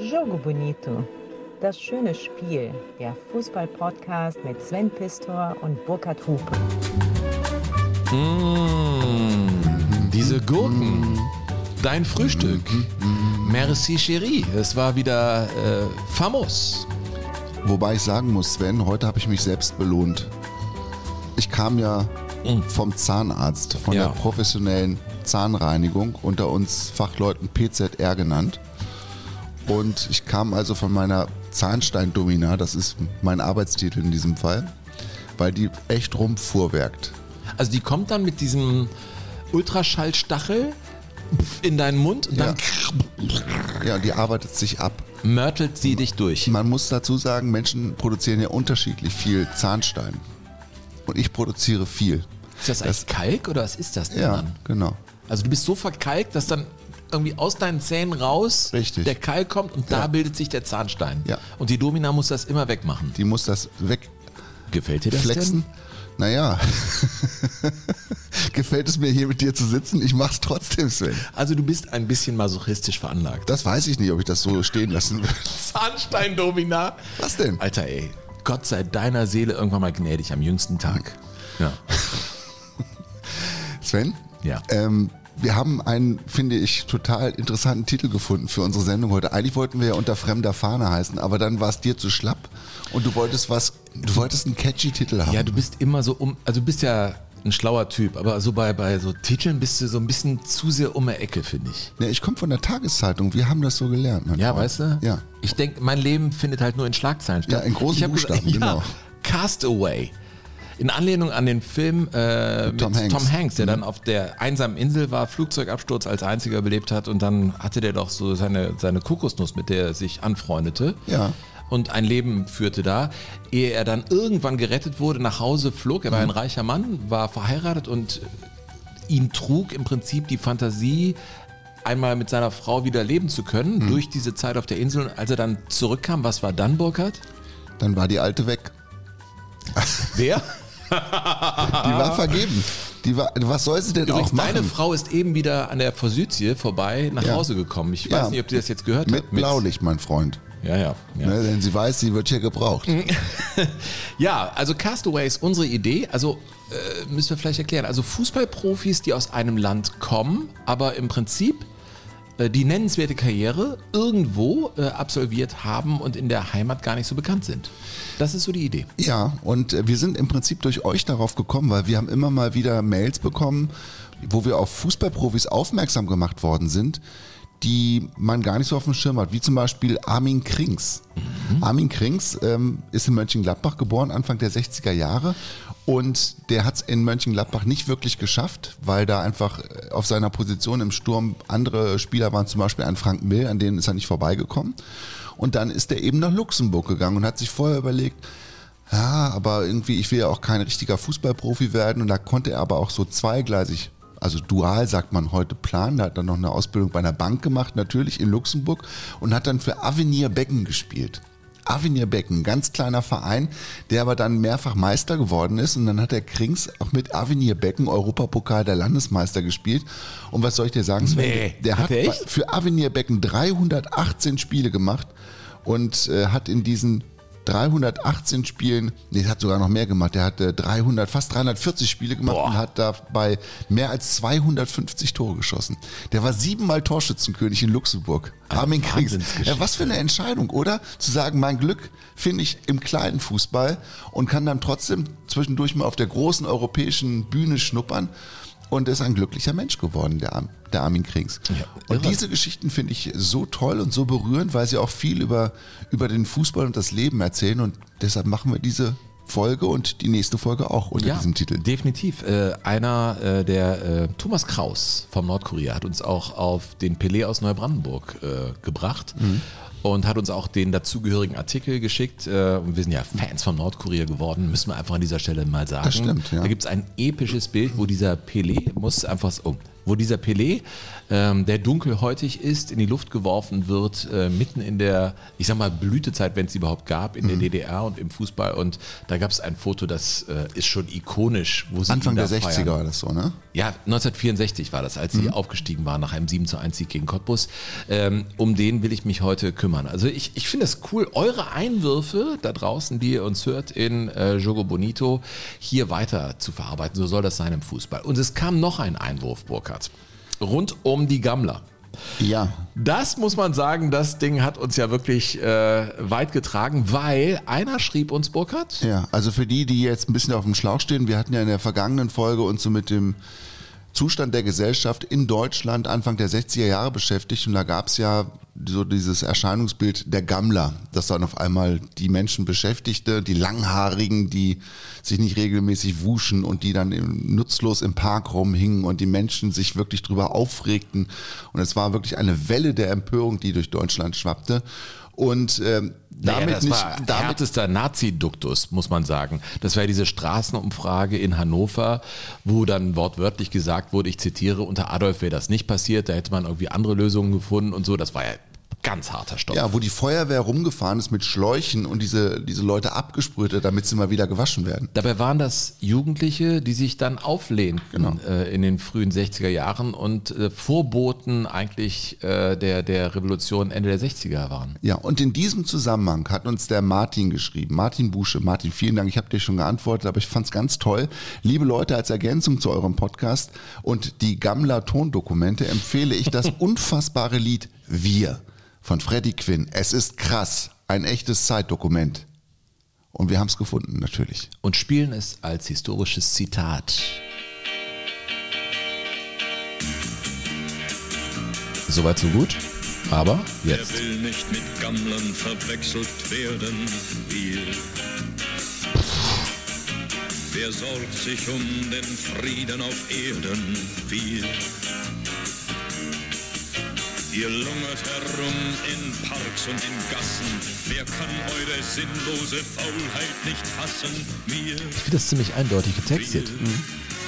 Jogo Bonito. Das schöne Spiel. Der Fußball-Podcast mit Sven Pistor und Burkhard Hupe. Mmh, diese Gurken. Dein Frühstück. Merci, Chérie. Es war wieder äh, famos. Wobei ich sagen muss, Sven, heute habe ich mich selbst belohnt. Ich kam ja vom Zahnarzt, von Ja. der professionellen Zahnreinigung, unter uns Fachleuten PZR genannt. Und ich kam also von meiner Zahnsteindomina, das ist mein Arbeitstitel in diesem Fall, weil die echt rumfuhrwerkt. Also die kommt dann mit diesem Ultraschallstachel in deinen Mund und dann Ja, die arbeitet sich ab. mörtelt sie dich durch. Man muss dazu sagen, Menschen produzieren ja unterschiedlich viel Zahnstein. Und ich produziere viel. Ist das eigentlich Kalk oder was ist das denn Ja, dann? genau. Also du bist so verkalkt, dass dann irgendwie aus deinen Zähnen raus Richtig. der Kalk kommt und da Ja. bildet sich der Zahnstein. Ja. Und die Domina muss das immer wegmachen. Die muss das Gefällt dir das wegflexen. denn? Naja. Gefällt es mir hier mit dir zu sitzen? Ich mach's trotzdem, Sven. Also du bist ein bisschen masochistisch veranlagt. Das weiß ich nicht, ob ich das so stehen lassen will. Zahnstein-Domina. Was denn? Alter ey, Gott sei deiner Seele irgendwann mal gnädig am jüngsten Tag. Ja. Sven? Ja. Ähm, wir haben einen, finde ich, total interessanten Titel gefunden für unsere Sendung heute. Eigentlich wollten wir ja unter fremder Fahne heißen, aber dann war es dir zu schlapp und du wolltest was, du wolltest einen catchy Titel haben. Ja, du bist immer so um, also du bist ja ein schlauer Typ, aber so bei, bei so Titeln bist du so ein bisschen zu sehr um die Ecke, finde ich. Ja, ich komme von der Tageszeitung, wir haben das so gelernt. Ja, Freund. weißt du? Ja. Ich denke, mein Leben findet halt nur in Schlagzeilen statt. Ja, in großen ich Buchstaben, gesagt, genau. Ja, Castaway. In Anlehnung an den Film äh, mit Tom Tom Hanks. Mhm. Hanks. der dann auf der einsamen Insel war, Flugzeugabsturz als einziger überlebt hat und dann hatte der doch so seine, seine Kokosnuss, mit der er sich anfreundete. Ja. Und ein Leben führte da, ehe er dann irgendwann gerettet wurde, nach Hause flog. Er war ein reicher Mann, war verheiratet und ihn trug im Prinzip die Fantasie, einmal mit seiner Frau wieder leben zu können, durch diese Zeit auf der Insel. Und als er dann zurückkam, was war dann, Burkhard? Dann war die alte weg. Wer? Die war vergeben. Die war, was soll sie denn Übrigens, auch machen? deine Frau ist eben wieder an der Forsythie vorbei nach Ja. Hause gekommen. Ich Ja. weiß nicht, ob du das jetzt gehört mit hast. Blaulicht, mein Freund. Ja, ja. ja. Ne, denn sie weiß, sie wird hier gebraucht. Ja, also Castaway ist unsere Idee. Also äh, müssen wir vielleicht erklären. Also Fußballprofis, die aus einem Land kommen, aber im Prinzip die nennenswerte Karriere irgendwo äh, absolviert haben und in der Heimat gar nicht so bekannt sind. Das ist so die Idee. Ja, und äh, wir sind im Prinzip durch euch darauf gekommen, weil wir haben immer mal wieder Mails bekommen, wo wir auf Fußballprofis aufmerksam gemacht worden sind, die man gar nicht so auf dem Schirm hat, wie zum Beispiel Armin Krings. Armin Krings ähm, ist in Mönchengladbach geboren, Anfang der 60er Jahre. Und der hat es in Mönchengladbach nicht wirklich geschafft, weil da einfach äh, auf seiner Position im Sturm andere Spieler waren, zum Beispiel ein Frank Mill, an denen ist er nicht vorbeigekommen. Und dann ist er eben nach Luxemburg gegangen und hat sich vorher überlegt, ja, aber irgendwie, ich will ja auch kein richtiger Fußballprofi werden. Und da konnte er aber auch so zweigleisig, also dual sagt man heute planen. Da hat dann noch eine Ausbildung bei einer Bank gemacht, natürlich in Luxemburg und hat dann für Avenir Becken gespielt. Avenir Becken, ganz kleiner Verein, der aber dann mehrfach Meister geworden ist. Und dann hat der Krings auch mit Avenir Becken Europapokal der Landesmeister gespielt. Und was soll ich dir sagen, Sven? Nee, der hat für Avenir Becken 318 Spiele gemacht und äh, hat in diesen 318 Spielen, nee, hat sogar noch mehr gemacht. Der hat äh, 300, fast 340 Spiele gemacht Boah. und hat dabei mehr als 250 Tore geschossen. Der war siebenmal Torschützenkönig in Luxemburg. Armin Kriegs. Ja, was für eine Entscheidung, oder? Zu sagen, mein Glück finde ich im kleinen Fußball und kann dann trotzdem zwischendurch mal auf der großen europäischen Bühne schnuppern und ist ein glücklicher Mensch geworden, der, der Armin Krings. Ja, und diese Geschichten finde ich so toll und so berührend, weil sie auch viel über, über den Fußball und das Leben erzählen und deshalb machen wir diese Folge und die nächste Folge auch unter diesem Titel. Definitiv. Äh, einer äh, der äh, Thomas Kraus vom Nordkorea hat uns auch auf den Pelé aus Neubrandenburg äh, gebracht. Mhm. Und hat uns auch den dazugehörigen Artikel geschickt. Äh, und wir sind ja Fans von Nordkorea geworden, müssen wir einfach an dieser Stelle mal sagen. Das stimmt, ja. Da gibt es ein episches Bild, wo dieser Pelé muss einfach so, oh, wo dieser Pelé, ähm, der dunkelhäutig ist, in die Luft geworfen wird, äh, mitten in der, ich sag mal, Blütezeit, wenn es überhaupt gab, in der DDR und im Fußball. Und da gab es ein Foto, das äh, ist schon ikonisch. Wo sie Anfang der 60er feiern. war das so, ne? Ja, 1964 war das, als sie aufgestiegen waren nach einem 7 zu 1 Sieg gegen Cottbus. Ähm, um den will ich mich heute kümmern. Also ich, ich finde es cool, eure Einwürfe da draußen, die ihr uns hört in äh, Jogo Bonito, hier weiter zu verarbeiten. So soll das sein im Fußball. Und es kam noch ein Einwurf, Burkhard, rund um die Gammler. Ja. Das muss man sagen, das Ding hat uns ja wirklich äh, weit getragen, weil einer schrieb uns, Burkhard, Ja, also für die, die jetzt ein bisschen auf dem Schlauch stehen, wir hatten ja in der vergangenen Folge uns so mit dem Zustand der Gesellschaft in Deutschland Anfang der 60er Jahre beschäftigt und da gab es ja so dieses Erscheinungsbild der Gammler, das dann auf einmal die Menschen beschäftigte, die Langhaarigen, die sich nicht regelmäßig wuschen und die dann nutzlos im Park rumhingen und die Menschen sich wirklich drüber aufregten. Und es war wirklich eine Welle der Empörung, die durch Deutschland schwappte und ähm, Naja, damit das nicht, war damit härtester Nazi-Duktus, muss man sagen. Das war ja diese Straßenumfrage in Hannover, wo dann wortwörtlich gesagt wurde, ich zitiere, unter Adolf wäre das nicht passiert, da hätte man irgendwie andere Lösungen gefunden und so. Das war ja ganz harter Stoff. Ja, wo die Feuerwehr rumgefahren ist mit Schläuchen und diese, diese Leute abgesprüht hat, damit sie mal wieder gewaschen werden. Dabei waren das Jugendliche, die sich dann auflehnten Genau. äh, in den frühen 60er Jahren und äh, Vorboten eigentlich äh, der, der Revolution Ende der 60er waren. Ja, und in diesem Zusammenhang hat uns der Martin geschrieben. Martin Busche. Martin, vielen Dank. Ich habe dir schon geantwortet, aber ich fand's ganz toll. Liebe Leute, als Ergänzung zu eurem Podcast und die Gammler Tondokumente empfehle ich das unfassbare Lied Wir von Freddie Quinn. Es ist krass. Ein echtes Zeitdokument. Und wir haben's gefunden, natürlich. Und spielen es als historisches Zitat. Soweit so gut. Aber jetzt. Er will nicht mit Gammlern verwechselt werden, wir. Wer sorgt sich um den Frieden auf Erden, wir. Ihr lungert herum in Parks und in Gassen, wer kann eure sinnlose Faulheit nicht fassen, wir, Ich finde das ziemlich eindeutig getextet.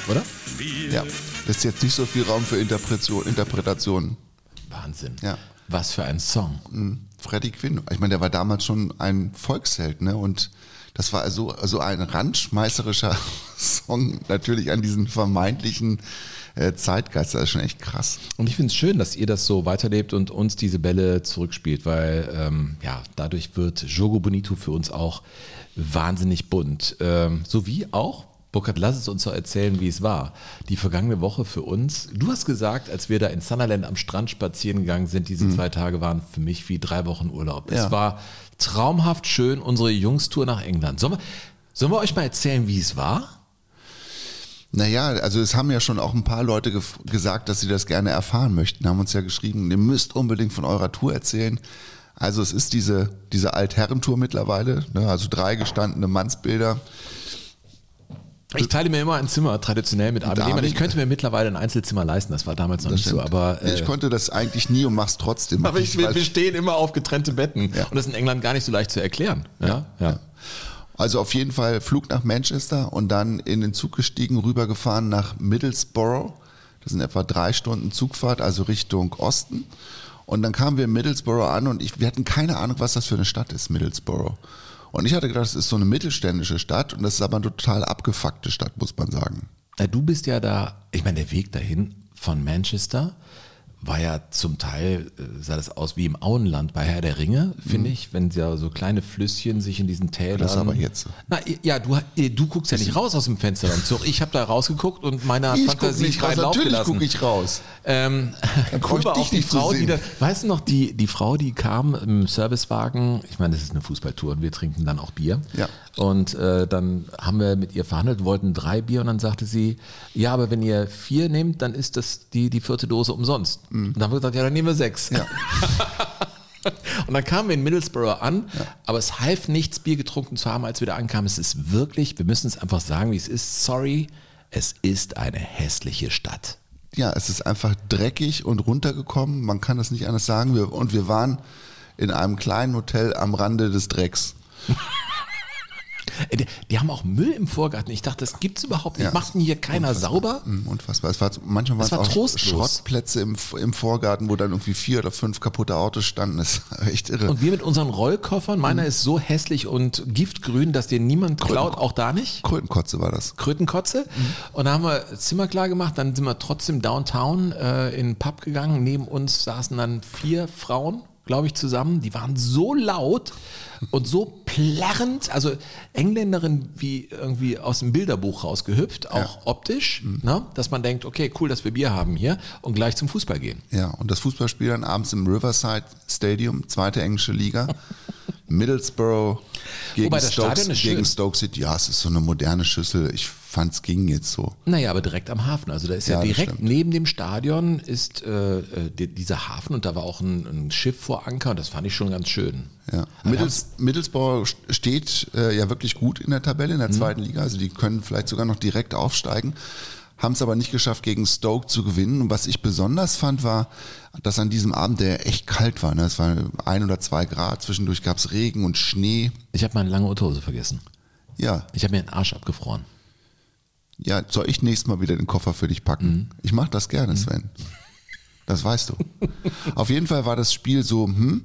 Oder? wir. Ja, lässt jetzt nicht so viel Raum für Interpretation, Interpretationen. Wahnsinn. Ja. Was für ein Song. Freddie Quinn. Ich meine, der war damals schon ein Volksheld, ne? Und das war also, also ein randschmeißerischer Song, natürlich an diesen vermeintlichen äh, Zeitgeist. Das ist schon echt krass. Und ich finde es schön, dass ihr das so weiterlebt und uns diese Bälle zurückspielt, weil ähm, ja, dadurch wird Jogo Bonito für uns auch wahnsinnig bunt. Ähm, so wie auch, Burkhard, lass es uns doch erzählen, wie es war. Die vergangene Woche für uns. Du hast gesagt, als wir da in Sunderland am Strand spazieren gegangen sind, diese zwei Tage waren für mich wie drei Wochen Urlaub. Ja. Es war traumhaft schön, unsere Jungstour nach England. Sollen wir, sollen wir euch mal erzählen, wie es war? Naja, also es haben ja schon auch ein paar Leute gef- gesagt, dass sie das gerne erfahren möchten, haben uns ja geschrieben, ihr müsst unbedingt von eurer Tour erzählen. Also es ist diese, diese Altherrentour mittlerweile, ne? also drei gestandene Mannsbilder. Ich teile mir immer ein Zimmer traditionell mit Armin? Lehmann. Ich könnte mir mittlerweile ein Einzelzimmer leisten. Das war damals noch nicht so, Stimmt. aber äh, ich konnte das eigentlich nie und mach's trotzdem. Aber ich, wir, wir stehen immer auf getrennte Betten. Ja. Und das ist in England gar nicht so leicht zu erklären. Ja, ja. Also auf jeden Fall Flug nach Manchester und dann in den Zug gestiegen, rübergefahren nach Middlesbrough. Das sind etwa drei Stunden Zugfahrt, also Richtung Osten. Und dann kamen wir in Middlesbrough an und ich, wir hatten keine Ahnung, was das für eine Stadt ist, Middlesbrough. Und ich hatte gedacht, das ist so eine mittelständische Stadt und das ist aber eine total abgefuckte Stadt, muss man sagen. Na, Du bist ja da, ich meine, der Weg dahin von Manchester war ja zum Teil, äh, sah das aus wie im Auenland bei Herr der Ringe, finde ich, wenn ja so kleine Flüsschen sich in diesen Tälern... Mhm. Das aber jetzt. Na, ja, du, äh, du guckst ja nicht raus aus dem Fenster beim Zug. Ich habe da rausgeguckt und meiner Ich guck Fantasie raus, freien Lauf natürlich gucke ich raus. Ähm, Dann ich guck mal dich die nicht Frau, die da, weißt du noch, die, die Frau, die kam im Servicewagen, ich meine, das ist eine Fußballtour und wir trinken dann auch Bier. Ja. Und äh, dann haben wir mit ihr verhandelt, wollten drei Bier und dann sagte sie, ja, aber wenn ihr vier nehmt, dann ist das die, die vierte Dose umsonst. Und dann haben wir gesagt, ja, dann nehmen wir sechs. Mhm. Ja. Und dann kamen wir in Middlesbrough an, aber es half nichts, Bier getrunken zu haben, als wir da ankamen. Es ist wirklich, wir müssen es einfach sagen, wie es ist. Sorry, es ist eine hässliche Stadt. Ja, es ist einfach dreckig und runtergekommen. Man kann das nicht anders sagen. Wir, und wir waren in einem kleinen Hotel am Rande des Drecks. Äh, Die, die haben auch Müll im Vorgarten. Ich dachte, das gibt's überhaupt nicht. Ja. Macht denn hier keiner sauber? Mm, Unfassbar. Es war, manchmal waren es war auch trostlos. Schrottplätze im, im Vorgarten, wo dann irgendwie vier oder fünf kaputte Autos standen. Das war echt irre. Und wir mit unseren Rollkoffern, meiner ist so hässlich und giftgrün, dass den niemand klaut, auch da nicht. Krötenkotze war das. Krötenkotze. Und da haben wir Zimmer klar gemacht, dann sind wir trotzdem downtown äh, in den Pub gegangen. Neben uns saßen dann vier Frauen, glaube ich, zusammen. Die waren so laut und so plärrend, also Engländerin wie irgendwie aus dem Bilderbuch rausgehüpft, auch optisch, ne? dass man denkt, okay, cool, dass wir Bier haben hier und gleich zum Fußball gehen. Ja, und das Fußballspiel dann abends im Riverside Stadium, zweite englische Liga. Middlesbrough gegen, Wobei Stoke, gegen Stoke City. Ja, es ist so eine moderne Schüssel. Ich fand es ging jetzt so. Naja, aber direkt am Hafen. Also da ist ja, Ja, direkt neben dem Stadion ist äh, äh, die, dieser Hafen und da war auch ein, ein Schiff vor Anker und das fand ich schon ganz schön. Ja. Middles, Middlesbrough steht äh, ja wirklich gut in der Tabelle in der zweiten Liga. Also die können vielleicht sogar noch direkt aufsteigen. Haben es aber nicht geschafft, gegen Stoke zu gewinnen. Und was ich besonders fand, war, dass an diesem Abend, der echt kalt war. Ne? Es war ein oder zwei Grad. Zwischendurch gab es Regen und Schnee. Ich habe meine lange Unterhose vergessen. Ja, Ich habe mir den Arsch abgefroren. Ja, soll ich nächstes Mal wieder den Koffer für dich packen? Ich mache das gerne, Sven. Das weißt du. Auf jeden Fall war das Spiel so, hm,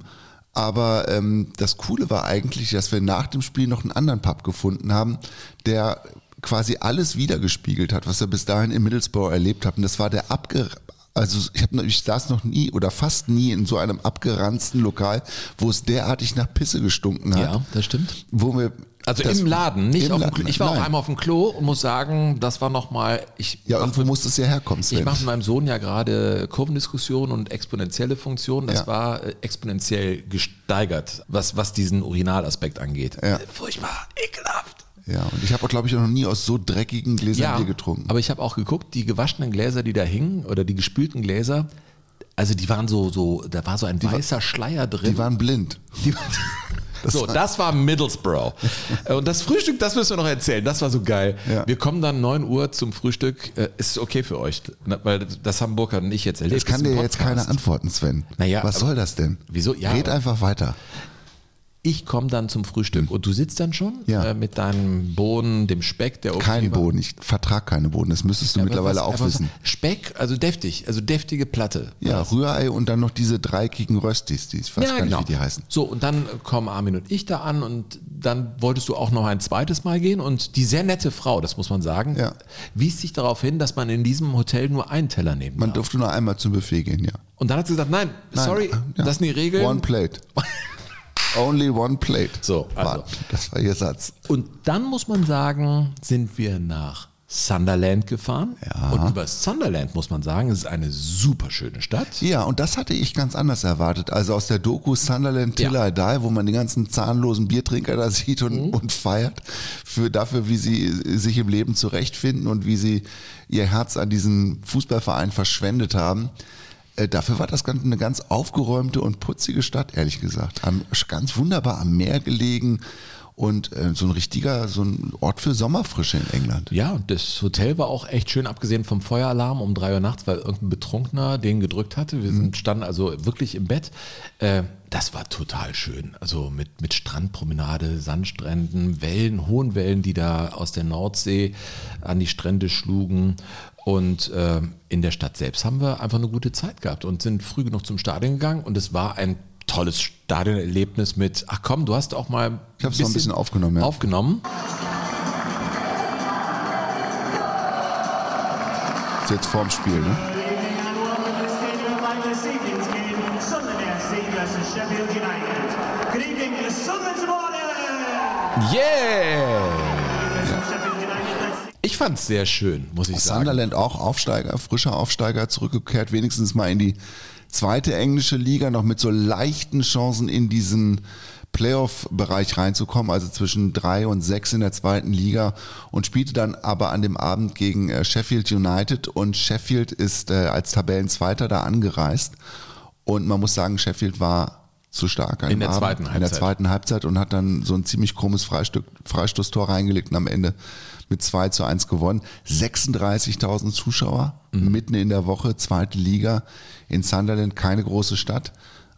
aber ähm, das Coole war eigentlich, dass wir nach dem Spiel noch einen anderen Pub gefunden haben, der quasi alles wiedergespiegelt hat, was wir bis dahin in Middlesbrough erlebt haben. Das war der abge also ich, hab, ich saß noch nie oder fast nie in so einem abgeranzten Lokal, wo es derartig nach Pisse gestunken hat. Ja, das stimmt. Wo wir Also das- im Laden, nicht im auf dem Klo. Ich war auch nein. einmal auf dem Klo und muss sagen, das war nochmal, ich Ja, irgendwo muss es ja herkommen, Ich Sven. mache mit meinem Sohn ja gerade Kurvendiskussion und exponentielle Funktionen. Das Ja. war äh, exponentiell gesteigert, was, was diesen Urinalaspekt angeht. Ja. Furchtbar, ekelhaft. Ja, und ich habe auch, glaube ich, noch nie aus so dreckigen Gläsern Bier getrunken. aber ich habe auch geguckt, die gewaschenen Gläser, die da hingen, oder die gespülten Gläser, also die waren so, so da war so ein weißer Schleier drin. die waren blind. Die- so, das war Middlesbrough. Äh, Und das Frühstück, das müssen wir noch erzählen. Das war so geil. Ja. Wir kommen dann 9 Uhr zum Frühstück. Äh, Ist okay für euch, weil das und ich jetzt erlebt. Das kann dir jetzt keiner antworten, Sven. Naja, Was soll das denn? Wieso? Ja, Red einfach weiter. Ich komme dann zum Frühstück und du sitzt dann schon Ja. äh, mit deinem Bohnen, dem Speck, der Kein Boden. Ich vertrag keine Boden. Das müsstest du Aber mittlerweile was- auch wissen. Speck, also deftig, also deftige Platte. Ja, Was? Rührei und dann noch diese dreieckigen Röstis, die ich weiß gar nicht, wie die heißen. So, und dann kommen Armin und ich da an und dann wolltest du auch noch ein zweites Mal gehen und die sehr nette Frau, das muss man sagen, Ja. wies sich darauf hin, dass man in diesem Hotel nur einen Teller nehmen Man darf. durfte nur einmal zum Buffet gehen, ja. Und dann hat sie gesagt, nein, Nein, sorry, ja. das sind die Regeln. One plate. Only one plate. So, also. War, das war ihr Satz. Und dann muss man sagen, sind wir nach Sunderland gefahren. Ja. Und über Sunderland muss man sagen, es ist eine super schöne Stadt. Ja, und das hatte ich ganz anders erwartet. Also aus der Doku Sunderland Till Ja. I Die, wo man die ganzen zahnlosen Biertrinker da sieht und, Mhm. und feiert für dafür, wie sie sich im Leben zurechtfinden und wie sie ihr Herz an diesen Fußballverein verschwendet haben. Äh, Dafür war das ganz- eine ganz aufgeräumte und putzige Stadt, ehrlich gesagt. Am, ganz wunderbar am Meer gelegen und äh, so ein richtiger, so ein Ort für Sommerfrische in England. Ja, das Hotel war auch echt schön, abgesehen vom Feueralarm um drei Uhr nachts, weil irgendein Betrunkener den gedrückt hatte. Wir sind, standen also wirklich im Bett. Äh, das war total schön. Also mit, mit Strandpromenade, Sandstränden, Wellen, hohen Wellen, die da aus der Nordsee an die Strände schlugen. Und äh, in der Stadt selbst haben wir einfach eine gute Zeit gehabt und sind früh genug zum Stadion gegangen. Und es war ein tolles Stadionerlebnis mit, ach komm, du hast auch mal Ich hab's noch ein bisschen aufgenommen, ja. Aufgenommen. Ist jetzt vorm Spiel, ne? Sunderland! Yeah! Ich fand's sehr schön, muss ich sagen. Sunderland auch Aufsteiger, frischer Aufsteiger, zurückgekehrt, wenigstens mal in die zweite englische Liga, noch mit so leichten Chancen in diesen Playoff-Bereich reinzukommen, also zwischen drei und sechs in der zweiten Liga und spielte dann aber an dem Abend gegen äh, Sheffield United und Sheffield ist äh, als Tabellenzweiter da angereist und man muss sagen, Sheffield war zu stark In der Abend, zweiten in der Halbzeit. zweiten Halbzeit und hat dann so ein ziemlich krummes Freistück, Freistoßtor reingelegt und am Ende mit 2 zu 1 gewonnen. 36.000 Zuschauer, Mhm. mitten in der Woche, zweite Liga in Sunderland, keine große Stadt.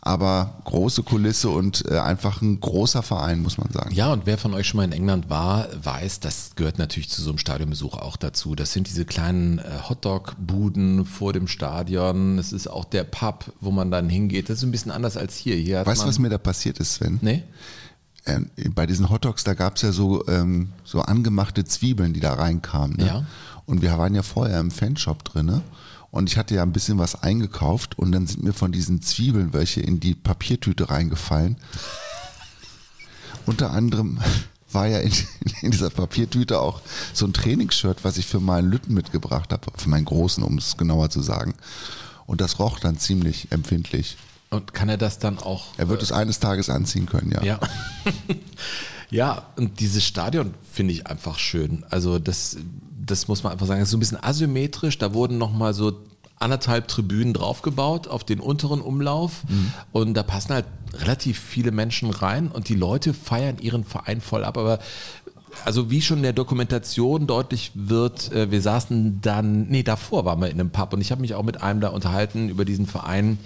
aber große Kulisse und äh, einfach ein großer Verein, muss man sagen. Ja, und wer von euch schon mal in England war, weiß, das gehört natürlich zu so einem Stadionbesuch auch dazu. Das sind diese kleinen äh, Hotdog-Buden vor dem Stadion. Es ist auch der Pub, wo man dann hingeht. Das ist ein bisschen anders als hier. hier Weißt du, was mir da passiert ist, Sven? Nee? äh, bei diesen Hotdogs, da gab es ja so, ähm, so angemachte Zwiebeln, die da reinkamen. Ne? Ja. Und wir waren ja vorher im Fanshop drinne und ich hatte ja ein bisschen was eingekauft und dann sind mir von diesen Zwiebeln welche in die Papiertüte reingefallen. Unter anderem war ja in, in dieser Papiertüte auch so ein Trainingsshirt, was ich für meinen Lütten mitgebracht habe, für meinen großen, um es genauer zu sagen. Und das roch dann ziemlich empfindlich. Und kann er das dann auch Er wird es eines Tages anziehen können, ja. Ja. ja, und dieses Stadion finde ich einfach schön. Also das, das muss man einfach sagen. Es ist so ein bisschen asymmetrisch. Da wurden nochmal so anderthalb Tribünen draufgebaut auf den unteren Umlauf. Und da passen halt relativ viele Menschen rein und die Leute feiern ihren Verein voll ab. Aber also wie schon in der Dokumentation deutlich wird, äh, wir saßen dann, nee, davor waren wir in einem Pub und ich habe mich auch mit einem da unterhalten über diesen Verein.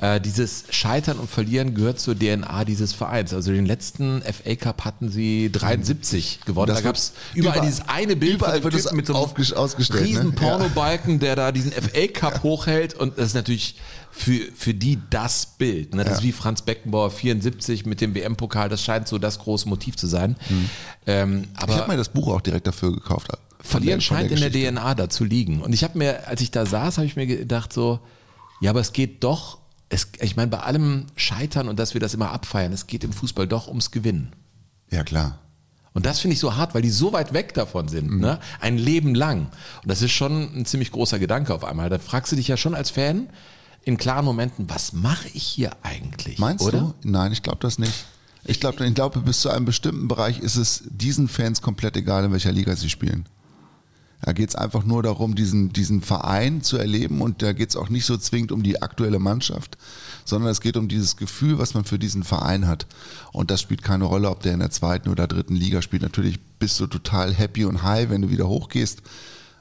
Äh, dieses Scheitern und Verlieren gehört zur DNA dieses Vereins. Also den letzten FA Cup hatten sie 73 gewonnen. Das da gab es überall, überall- dieses eine Bild überall wird es mit so einem ne? riesen Ja. Pornobalken, der da diesen FA Cup hochhält und das ist natürlich für, für die das Bild. Ne? Das Ja. ist wie Franz Beckenbauer 74 mit dem WM-Pokal, das scheint so das große Motiv zu sein. Ähm, aber Ich habe mir das Buch auch direkt dafür gekauft. Von Verlieren der- scheint in der. DNA da zu liegen. Und ich habe mir, als ich da saß, habe ich mir gedacht so, ja, aber es geht doch, es, ich meine, bei allem Scheitern und dass wir das immer abfeiern, es geht im Fußball doch ums Gewinnen. Ja, klar. Und das finde ich so hart, weil die so weit weg davon sind, Mhm. ne? ein Leben lang. Und das ist schon ein ziemlich großer Gedanke auf einmal. Da fragst du dich ja schon als Fan in klaren Momenten, was mache ich hier eigentlich? Meinst oder? du? Nein, ich glaube das nicht. Ich glaube, ich glaube, bis zu einem bestimmten Bereich ist es diesen Fans komplett egal, in welcher Liga sie spielen. Da geht es einfach nur darum, diesen, diesen Verein zu erleben und da geht es auch nicht so zwingend um die aktuelle Mannschaft, sondern es geht um dieses Gefühl, was man für diesen Verein hat. Und das spielt keine Rolle, ob der in der zweiten oder dritten Liga spielt. Natürlich bist du total happy und high, wenn du wieder hochgehst,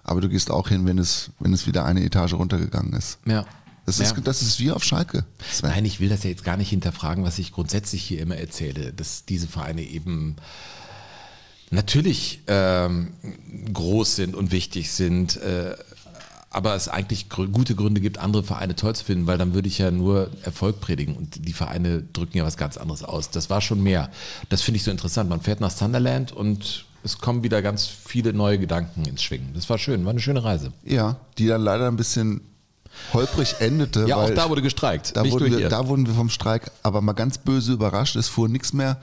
aber du gehst auch hin, wenn es, wenn es wieder eine Etage runtergegangen ist. Ja. Das ist, Ja. das ist wie auf Schalke. Sven. Nein, ich will das ja jetzt gar nicht hinterfragen, was ich grundsätzlich hier immer erzähle, dass diese Vereine eben natürlich ähm, groß sind und wichtig sind, äh, aber es eigentlich grü- gute Gründe gibt, andere Vereine toll zu finden, weil dann würde ich ja nur Erfolg predigen und die Vereine drücken ja was ganz anderes aus. Das war schon mehr. Das finde ich so interessant. Man fährt nach Sunderland und es kommen wieder ganz viele neue Gedanken ins Schwingen. Das war schön, war eine schöne Reise. Ja, die dann leider ein bisschen holprig endete. Ja, auch da wurde gestreikt. Da hier. da wurden wir vom Streik aber mal ganz böse überrascht. Es fuhr nichts mehr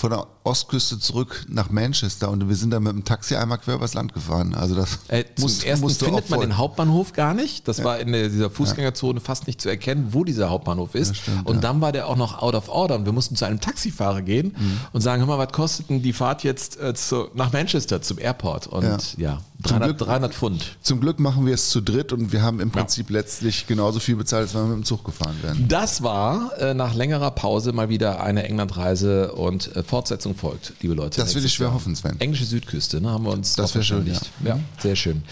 von der Ostküste zurück nach Manchester und wir sind dann mit dem Taxi einmal quer übers Land gefahren. Also das Äh, zum musst- ersten musst findet man den Hauptbahnhof gar nicht. Das war in dieser Fußgängerzone fast nicht zu erkennen, wo dieser Hauptbahnhof ist. stimmt, und ja. dann war der auch noch out of order. Und wir mussten zu einem Taxifahrer gehen Mhm. und sagen, hör mal, was kostet denn die Fahrt jetzt äh, zu, nach Manchester zum Airport? Und ja, Ja. 300, Glück- 300 Pfund. Zum Glück machen wir es zu dritt und wir haben im Prinzip letztlich genauso viel bezahlt, als wenn wir mit dem Zug gefahren wären. Das war äh, nach längerer Pause mal wieder eine Englandreise und äh, Fortsetzung folgt, liebe Leute. Das will ich schwer Jahr. hoffen, Sven. Englische Südküste, ne, haben wir uns Das schön, verständigt. Ja. sehr schön.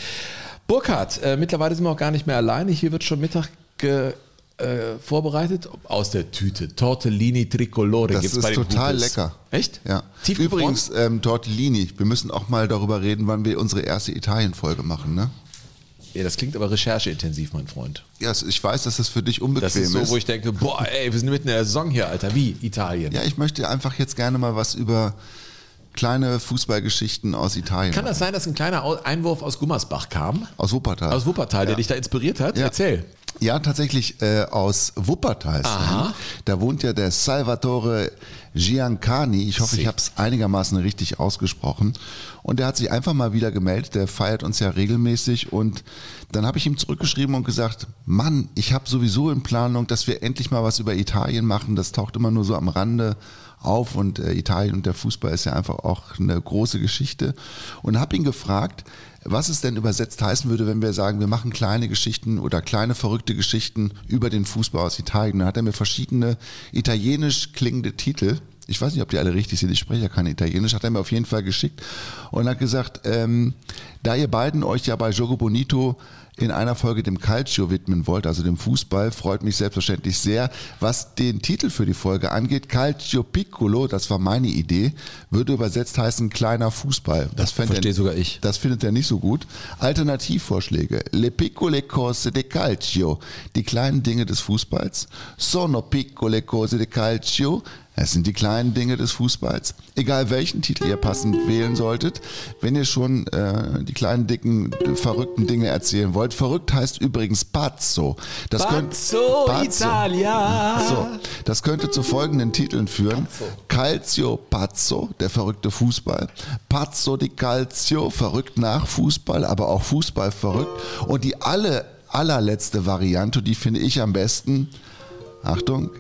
Burkhard, äh, mittlerweile sind wir auch gar nicht mehr alleine. Hier wird schon Mittag ge, äh, vorbereitet aus der Tüte. Tortellini Tricolore Das gibt's ist bei den total Hupels. lecker. Echt? Ja. Tiefgefroren? Übrigens, ähm, Tortellini, wir müssen auch mal darüber reden, wann wir unsere erste Italien-Folge machen. Ne? Ja, das klingt aber rechercheintensiv, mein Freund. Ja, ich weiß, dass das für dich unbequem Das ist so, wo ich denke, boah, ey, wir sind mitten in der Saison hier, Alter. Wie? Italien. Ja, ich möchte einfach jetzt gerne mal was über kleine Fußballgeschichten aus Italien Kann das sein, dass ein kleiner Einwurf aus Gummersbach kam? Aus Wuppertal. Aus Wuppertal, der dich da inspiriert hat? Ja. Erzähl. Ja, tatsächlich äh, aus Wuppertal. Aha. Da wohnt ja der Salvatore Giancani. Ich hoffe, Sie. ich habe es einigermaßen richtig ausgesprochen. Und der hat sich einfach mal wieder gemeldet. Der feiert uns ja regelmäßig. Und dann habe ich ihm zurückgeschrieben und gesagt, Mann, ich habe sowieso in Planung, dass wir endlich mal was über Italien machen. Das taucht immer nur so am Rande auf und äh, Italien und der Fußball ist ja einfach auch eine große Geschichte. Und habe ihn gefragt, was es denn übersetzt heißen würde, wenn wir sagen, wir machen kleine Geschichten oder kleine verrückte Geschichten über den Fußball aus Italien. Da hat er mir verschiedene italienisch klingende Titel ich weiß nicht, ob die alle richtig sind, ich spreche ja kein Italienisch, hat er mir auf jeden Fall geschickt und hat gesagt, ähm, da ihr beiden euch ja bei Jogo Bonito in einer Folge dem Calcio widmen wollt, also dem Fußball, freut mich selbstverständlich sehr. Was den Titel für die Folge angeht, Calcio Piccolo, das war meine Idee, würde übersetzt heißen kleiner Fußball. Das fänd verstehe er, sogar ich. Das findet er nicht so gut. Alternativvorschläge. Le piccole cose de calcio. Die kleinen Dinge des Fußballs. Sono piccole cose de calcio. Es sind die kleinen Dinge des Fußballs. Egal welchen Titel ihr passend wählen solltet, wenn ihr schon äh, die kleinen, dicken, verrückten Dinge erzählen wollt. Verrückt heißt übrigens Pazzo. Das Pazzo Italia. So, das könnte zu folgenden Titeln führen. Calcio Pazzo, der verrückte Fußball. Pazzo di Calcio, verrückt nach Fußball, aber auch Fußball verrückt. Und die alle, allerletzte Variante, die finde ich am besten. Achtung,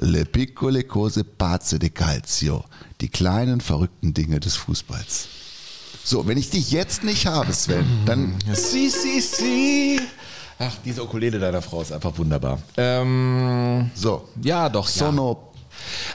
Le piccole cose pazze de calcio. Die kleinen verrückten Dinge des Fußballs. So, wenn ich dich jetzt nicht habe, Sven, dann Si, si, si. Ach, diese Ukulele deiner Frau ist einfach wunderbar. Ähm, so. ja, doch. Sono ja.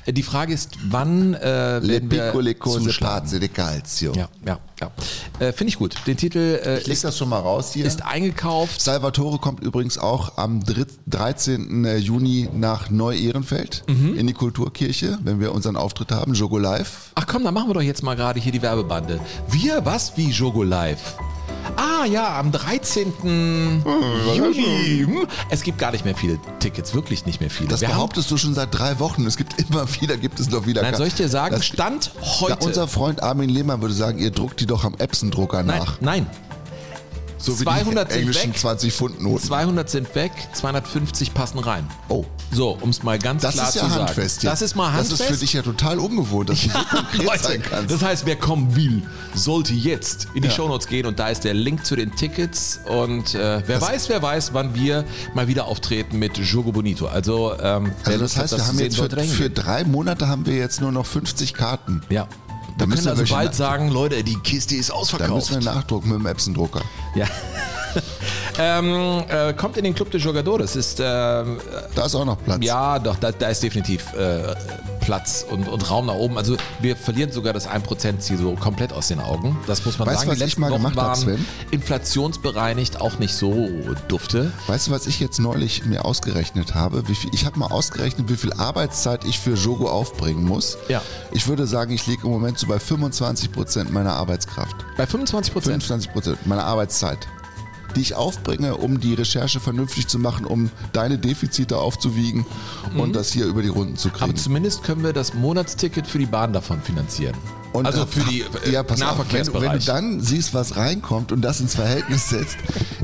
Die Frage ist, wann äh, le werden wir piccole cose pazze de calcio. Ja, ja, ja. Äh, Finde ich gut. Den Titel äh, Ich leg ist, das schon mal raus hier. ist eingekauft. Salvatore kommt übrigens auch am dritt- 13. Juni nach Neu-Ehrenfeld Mhm. in die Kulturkirche, wenn wir unseren Auftritt haben, Jogo Live. Ach komm, dann machen wir doch jetzt mal gerade hier die Werbebande. Wir, was wie Jogo Live? Ah ja, am 13. Juni. Hm, Es gibt gar nicht mehr viele Tickets, wirklich nicht mehr viele. Das Wir haben- behauptest du schon seit drei Wochen. Es gibt immer wieder, gibt es noch wieder. Nein, soll ich dir sagen, Das- Stand heute. unser Freund Armin Lehmann würde sagen, ihr druckt die doch am Epson-Drucker nein, nach. nein. So wie 200 die sind weg. 20-Pfund-Noten. 200 sind weg, 250 passen rein. Oh. So, um es mal ganz Das klar ist ja zu sagen. handfest. jetzt. Das ist mal handfest. Das ist für dich ja total ungewohnt, dass du so konkret Leute, sein kannst. das heißt, wer kommen will, sollte jetzt in die Ja. Shownotes gehen und da ist der Link zu den Tickets und äh, wer Das- weiß, wer weiß, wann wir mal wieder auftreten mit Jogo Bonito. Also, ähm, Also das heißt, hat, wir haben jetzt für, für drei Monate haben wir jetzt nur noch 50 Karten. Ja. Da Wir müssen können wir also bald sagen, Leute, die Kiste ist Da ausverkauft. müssen wir nachdrucken mit dem Epson-Drucker. ja. ähm, äh, kommt in den Club de Jogadores. Ist ähm, Da ist auch noch Platz. Ja, doch, da, da ist definitiv äh, Platz und, und Raum nach oben. Also wir verlieren sogar das 1%-Ziel so komplett aus den Augen. Das muss man Weißt sagen. du, Die was ich letzten mal Wochen gemacht hab, waren Sven? inflationsbereinigt auch nicht so dufte. Weißt du, was ich jetzt neulich mir ausgerechnet habe? Viel, ich habe mal ausgerechnet, wie viel Arbeitszeit ich für Jogo aufbringen muss. Ja. Ich würde sagen, ich liege im Moment so bei 25 Prozent meiner Arbeitskraft. Bei 25 Prozent. 25 Prozent meiner Arbeitszeit. Die ich aufbringe, um die Recherche vernünftig zu machen, um deine Defizite aufzuwiegen und das hier über die Runden zu Mhm. Aber kriegen. zumindest können wir das Monatsticket für die Bahn davon finanzieren. Und also äh, für die äh, ja, pass auf, wenn, du- wenn du Nahverkehrsbereich. dann siehst, was reinkommt und das ins Verhältnis setzt,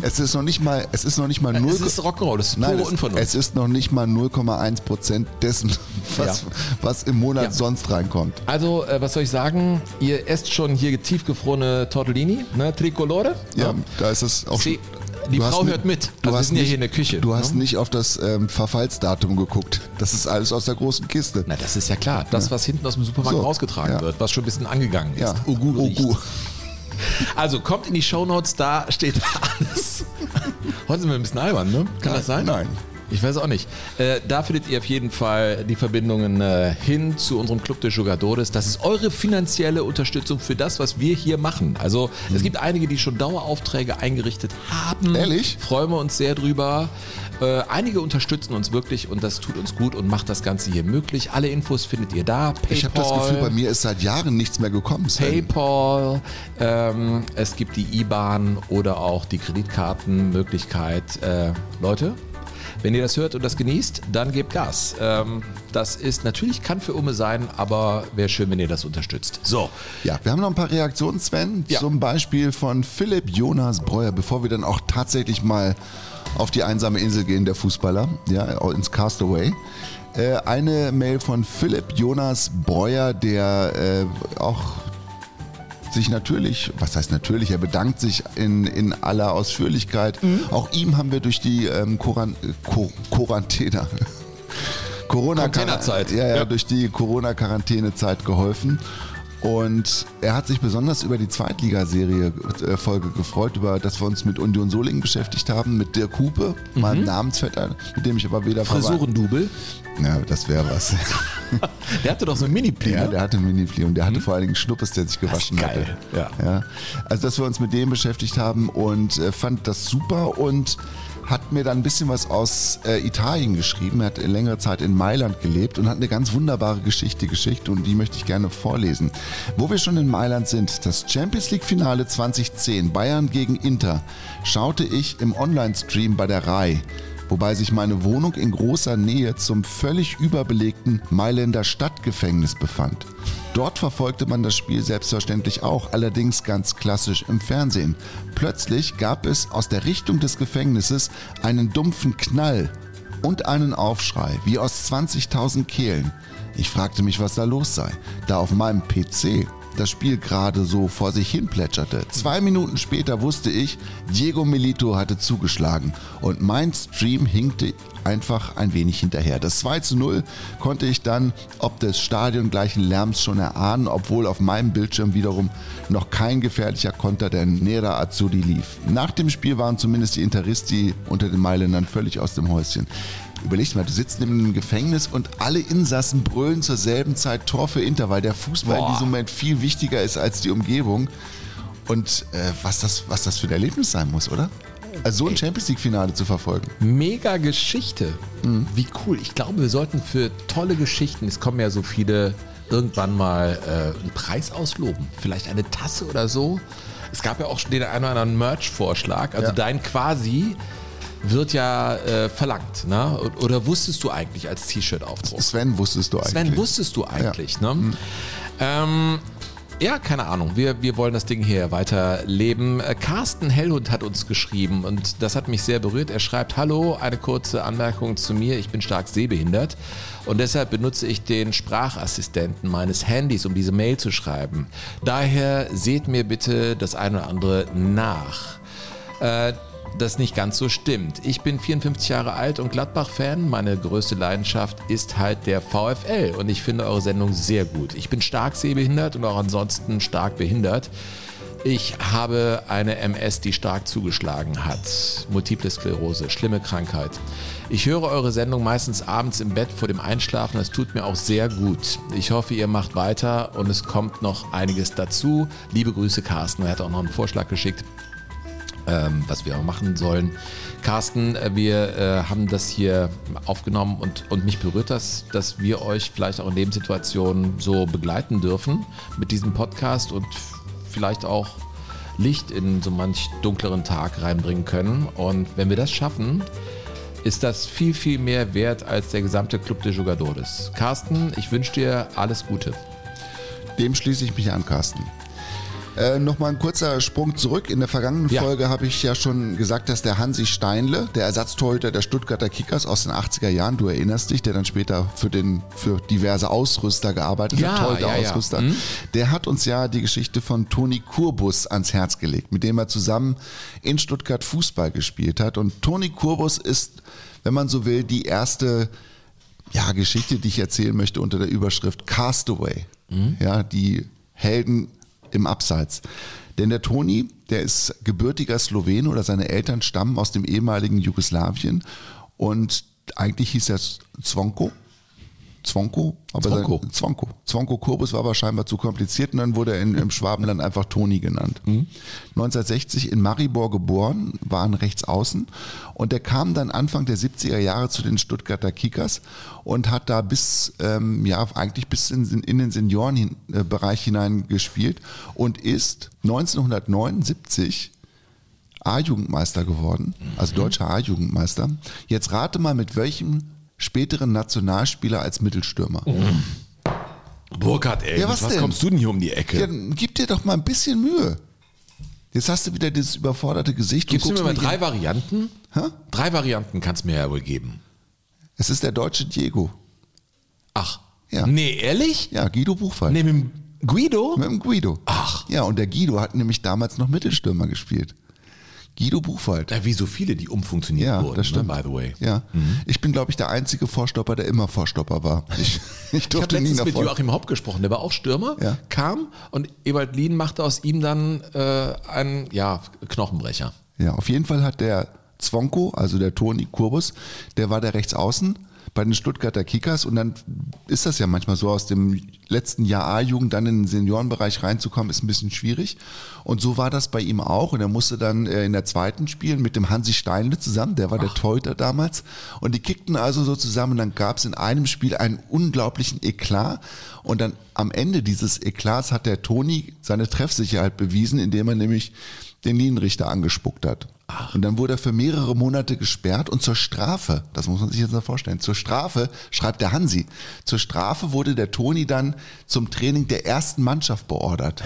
es ist noch nicht mal, es ist noch nicht mal null. es ist Rock'n'Roll, das ist Nein, pure Unvernunft. es ist noch nicht mal 0,1 Prozent dessen, was, Ja. was im Monat Ja. sonst reinkommt. Also, äh, was soll ich sagen? Ihr esst schon hier tiefgefrorene Tortellini, ne? Tricolore. Ja, da ist es auch. Die Frau hast hört mit. Du Also wir hast sind ja nicht, hier in der Küche, Du hast ne? nicht auf das ähm, Verfallsdatum geguckt. Das ist alles aus der großen Kiste. Na, das ist ja klar. Das, was hinten aus dem Supermarkt So, rausgetragen ja. wird, was schon ein bisschen angegangen ist. Ja, Ugu riecht. Ugu. Also kommt in die Shownotes, da steht alles. Heute sind wir ein bisschen albern, ne? Kann das sein? Nein. Ich weiß auch nicht. Äh, da findet ihr auf jeden Fall die Verbindungen äh, hin zu unserem Club de Jugadores. Das ist eure finanzielle Unterstützung für das, was wir hier machen. Also es gibt einige, die schon Daueraufträge eingerichtet haben. Ehrlich? Freuen wir uns sehr drüber. Äh, einige unterstützen uns wirklich und das tut uns gut und macht das Ganze hier möglich. Alle Infos findet ihr da. PayPal, Ich habe das Gefühl, bei mir ist seit Jahren nichts mehr gekommen. Sven. PayPal, ähm, es gibt die IBAN oder auch die Kreditkartenmöglichkeit. Äh, Leute, wenn ihr das hört und das genießt, dann gebt Gas. Ähm, das ist natürlich kann für Umme sein, aber wäre schön, wenn ihr das unterstützt. So, Ja, wir haben noch ein paar Reaktionen, Sven. Ja. Zum Beispiel von Philipp Jonas Breuer, bevor wir dann auch tatsächlich mal auf die einsame Insel gehen, der Fußballer, ja, ins Castaway. Äh, eine Mail von Philipp Jonas Breuer, der äh, auch sich natürlich, was heißt natürlich, er bedankt sich in, in aller Ausführlichkeit. Mhm. Auch ihm haben wir durch die ähm, Koran, Ko, Quarantäne. Corona Containerzeit. Ja, ja, Ja. durch die Corona-Quarantänezeit geholfen. Und er hat sich besonders über die Zweitligaserie äh, Folge gefreut, über dass wir uns mit Union Solingen beschäftigt haben, mit Dirk Hupe, meinem Namensvetter, mit dem ich aber weder Frisurendubel. Ja, das wäre was. Der hatte doch so ein Mini-Pli. Ja, ne? der hatte Mini-Pli und der hatte vor allen Dingen Schnuppes, der sich gewaschen Das ist geil, hatte. ja. ja. Also, dass wir uns mit dem beschäftigt haben und äh, fand das super und hat mir dann ein bisschen was aus äh, Italien geschrieben. Er hat längere Zeit in Mailand gelebt und hat eine ganz wunderbare Geschichte geschickt und die möchte ich gerne vorlesen. Wo wir schon in Mailand sind, das Champions League Finale 2010, Bayern gegen Inter, schaute ich im Online-Stream bei der RAI wobei sich meine Wohnung in großer Nähe zum völlig überbelegten Mailänder Stadtgefängnis befand. Dort verfolgte man das Spiel selbstverständlich auch, allerdings ganz klassisch im Fernsehen. Plötzlich gab es aus der Richtung des Gefängnisses einen dumpfen Knall und einen Aufschrei, wie aus 20.000 Kehlen. Ich fragte mich, was da los sei, da auf meinem PC das Spiel gerade so vor sich hin plätscherte. Zwei Minuten später wusste ich, Diego Milito hatte zugeschlagen und mein Stream hinkte einfach ein wenig hinterher. Das 2 zu 0 konnte ich dann ob des stadiongleichen Lärms schon erahnen, obwohl auf meinem Bildschirm wiederum noch kein gefährlicher Konter der Nera Azzurri lief. Nach dem Spiel waren zumindest die Interisti unter den Mailändern völlig aus dem Häuschen. Überleg mal, du sitzt in einem Gefängnis und alle Insassen brüllen zur selben Zeit Tor für Inter, weil der Fußball in Boah. diesem Moment viel wichtiger ist als die Umgebung. Und äh, was, das, was das für ein Erlebnis sein muss, oder? Also so ein Champions League-Finale zu verfolgen. Mega Geschichte. Wie cool. Ich glaube, wir sollten für tolle Geschichten, es kommen ja so viele, irgendwann mal äh, einen Preis ausloben. Vielleicht eine Tasse oder so. Es gab ja auch schon den einen oder anderen Merch-Vorschlag. Also Ja. dein quasi wird ja äh, verlangt. Ne? Oder wusstest du eigentlich als T-Shirt-Aufdruck? Sven, wusstest du eigentlich? Sven, wusstest du eigentlich, ne? Ähm, ja, keine Ahnung. Wir, wir wollen das Ding hier weiterleben. Äh, Carsten Hellhund hat uns geschrieben und das hat mich sehr berührt. Er schreibt, hallo, eine kurze Anmerkung zu mir. Ich bin stark sehbehindert und deshalb benutze ich den Sprachassistenten meines Handys, um diese Mail zu schreiben. Daher seht mir bitte das eine oder andere nach. Äh, das nicht ganz so stimmt. Ich bin 54 Jahre alt und Gladbach-Fan. Meine größte Leidenschaft ist halt der VfL und ich finde eure Sendung sehr gut. Ich bin stark sehbehindert und auch ansonsten stark behindert. Ich habe eine MS, die stark zugeschlagen hat. Multiple Sklerose, schlimme Krankheit. Ich höre eure Sendung meistens abends im Bett vor dem Einschlafen. Das tut mir auch sehr gut. Ich hoffe, ihr macht weiter und es kommt noch einiges dazu. Liebe Grüße, Carsten. Er hat auch noch einen Vorschlag geschickt ähm, was wir auch machen sollen. Carsten, äh, wir äh, haben das hier aufgenommen und, und mich berührt das, dass wir euch vielleicht auch in Lebenssituationen so begleiten dürfen mit diesem Podcast und vielleicht auch Licht in so manch dunkleren Tag reinbringen können. Und wenn wir das schaffen, ist das viel, viel mehr wert als der gesamte Club de Jugadores. Carsten, ich wünsche dir alles Gute. Dem schließe ich mich an, Carsten. Äh, Nochmal ein kurzer Sprung zurück. In der vergangenen Ja. Folge habe ich ja schon gesagt, dass der Hansi Steinle, der Ersatztorhüter der Stuttgarter Kickers aus den 80er Jahren, du erinnerst dich, der dann später für, den, für diverse Ausrüster gearbeitet Ja, hat, ja, ja. Torhüter-Ausrüster, Mhm. der hat uns ja die Geschichte von Toni Kurbus ans Herz gelegt, mit dem er zusammen in Stuttgart Fußball gespielt hat. Und Toni Kurbus ist, wenn man so will, die erste ja, Geschichte, die ich erzählen möchte unter der Überschrift Castaway. Ja, die Helden im Abseits. Denn der Toni, der ist gebürtiger Slowene oder seine Eltern stammen aus dem ehemaligen Jugoslawien und eigentlich hieß er Zvonko. Zvonko, aber Zvonko. Sein, Zvonko. Zvonko Kurbus war aber scheinbar zu kompliziert und dann wurde er in, im Schwabenland einfach Toni genannt. 1960 in Maribor geboren, war ein Rechtsaußen und der kam dann Anfang der 70er Jahre zu den Stuttgarter Kickers und hat da bis, ähm, ja, eigentlich bis in, in den Seniorenbereich hinein gespielt und ist 1979 A-Jugendmeister geworden, also deutscher A-Jugendmeister. Jetzt rate mal, mit welchem späteren Nationalspieler als Mittelstürmer. Burkhard, ey, Ja, was was kommst du denn hier um die Ecke? Ja, gib dir doch mal ein bisschen Mühe. Jetzt hast du wieder dieses überforderte Gesicht. Gibst du mir mal drei Varianten? Hä? Drei Varianten kannst du mir ja wohl geben. Es ist der deutsche Diego. Ach. Ja. Nee, ehrlich? Ja, Guido Buchwald. Nee, mit dem Guido? Mit dem Guido. Ach. Ja, und der Guido hat nämlich damals noch Mittelstürmer gespielt. Guido Buchwald. Ja, wie so viele, die umfunktioniert Ja, wurden, das stimmt. Ne, by the way. Ja, ich bin, glaube ich, der einzige Vorstopper, der immer Vorstopper war. Ich, ich Ich habe durfte nie letztens mit. Joachim Hopp gesprochen, der war auch Stürmer, Ja. kam und Ewald Lien machte aus ihm dann äh, einen ja, Knochenbrecher. Ja, auf jeden Fall hat der Zwonko, also der Toni Kurbus, der war der Rechtsaußen bei den Stuttgarter Kickers. Und dann ist das ja manchmal so, aus dem letzten Jahr A-Jugend dann in den Seniorenbereich reinzukommen, ist ein bisschen schwierig. Und so war das bei ihm auch. Und er musste dann äh, in der zweiten spielen mit dem Hansi Steinle zusammen, der war der Torhüter damals. Und die kickten also so zusammen. Und dann gab es in einem Spiel einen unglaublichen Eklat. Und dann am Ende dieses Eklats hat der Toni seine Treffsicherheit bewiesen, indem er nämlich den Linienrichter angespuckt hat. Und dann wurde er für mehrere Monate gesperrt und zur Strafe, das muss man sich jetzt mal vorstellen, zur Strafe, schreibt der Hansi, zur Strafe wurde der Toni dann zum Training der ersten Mannschaft beordert.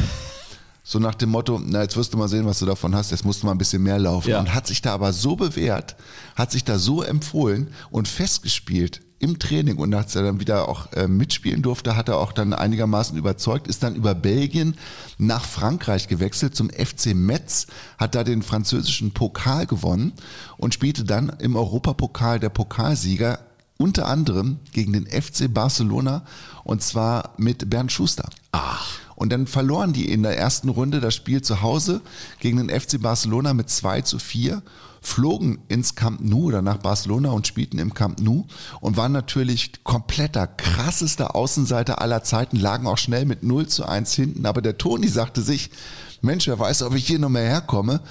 So nach dem Motto, na jetzt wirst du mal sehen, was du davon hast, jetzt musst du mal ein bisschen mehr laufen. Ja. Und hat sich da aber so bewährt, hat sich da so empfohlen und festgespielt im Training und als er dann wieder auch äh, mitspielen durfte, hat er auch dann einigermaßen überzeugt, ist dann über Belgien nach Frankreich gewechselt zum FC Metz, hat da den französischen Pokal gewonnen und spielte dann im Europapokal der Pokalsieger unter anderem gegen den FC Barcelona und zwar mit Bernd Schuster. Ach. Und dann verloren die in der ersten Runde das Spiel zu Hause gegen den FC Barcelona mit 2 zu 4, flogen ins Camp Nou oder nach Barcelona und spielten im Camp Nou und waren natürlich kompletter, krassester Außenseiter aller Zeiten, lagen auch schnell mit 0 zu 1 hinten. Aber der Toni sagte sich, Mensch, wer weiß, ob ich hier noch mehr herkomme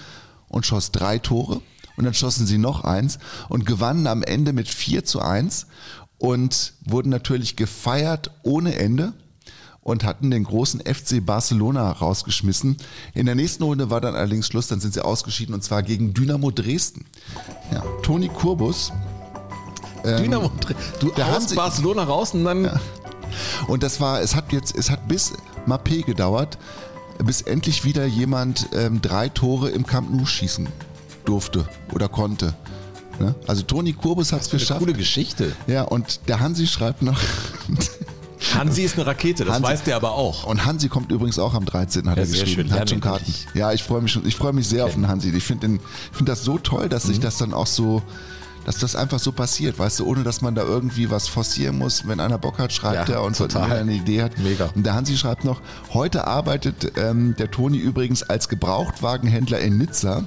und schoss drei Tore. Und dann schossen sie noch eins und gewannen am Ende mit 4 zu 1 und wurden natürlich gefeiert ohne Ende und hatten den großen FC Barcelona rausgeschmissen. In der nächsten Runde war dann allerdings Schluss, dann sind sie ausgeschieden und zwar gegen Dynamo Dresden. Ja, Toni Kurbus. ähm, Dynamo, du der aus Hansi- Barcelona raus und dann Und das war, es hat jetzt, es hat bis Mappé gedauert, bis endlich wieder jemand ähm, drei Tore im Camp Nou schießen durfte oder konnte. Ne? Also Toni Kurbus hat es eine geschafft. coole Geschichte. Ja, und der Hansi schreibt noch, Hansi ist eine Rakete, das Hansi- weiß der aber auch. Und Hansi kommt übrigens auch am 13. hat Ja, er sehr geschrieben. schön. Hat schon Karten. endlich. Ja, ich freue mich schon. Ich freue mich sehr auf den Hansi. Ich finde ich finde das so toll, dass Mhm. sich das dann auch so, dass das einfach so passiert, weißt du, ohne dass man da irgendwie was forcieren muss. Wenn einer Bock hat, schreibt Ja, er und total. wenn er eine Idee hat. Mega. Und der Hansi schreibt noch, heute arbeitet ähm, der Toni übrigens als Gebrauchtwagenhändler in Nizza.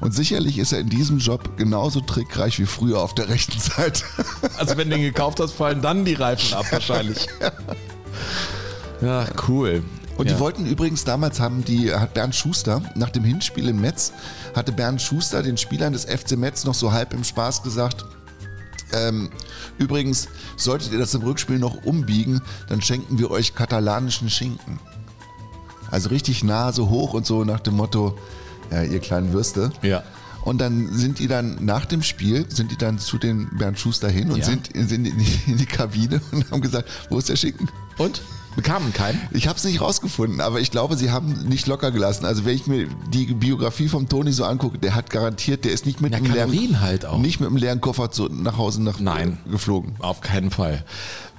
Und sicherlich ist er in diesem Job genauso trickreich wie früher auf der rechten Seite. Also wenn du den gekauft hast, fallen dann die Reifen ab wahrscheinlich. Ja, cool. Und ja. die wollten übrigens, damals haben die, hat Bernd Schuster, nach dem Hinspiel in Metz, hatte Bernd Schuster den Spielern des FC Metz noch so halb im Spaß gesagt, ähm, übrigens, solltet ihr das im Rückspiel noch umbiegen, dann schenken wir euch katalanischen Schinken. Also richtig Nase hoch und so nach dem Motto, ja, ihr kleinen Würste. Ja. Und dann sind die dann nach dem Spiel, sind die dann zu den Bernd Schuster hin und Ja. sind, sind in, die, in die Kabine und haben gesagt, wo ist der Schinken? Und? Bekamen keinen? Ich habe es nicht rausgefunden, aber ich glaube, sie haben nicht locker gelassen. Also wenn ich mir die Biografie vom Toni so angucke, der hat garantiert, der ist nicht mit Ja, einem leeren, halt nicht mit einem leeren Koffer zu, nach Hause nach, Nein. äh, geflogen. Auf keinen Fall.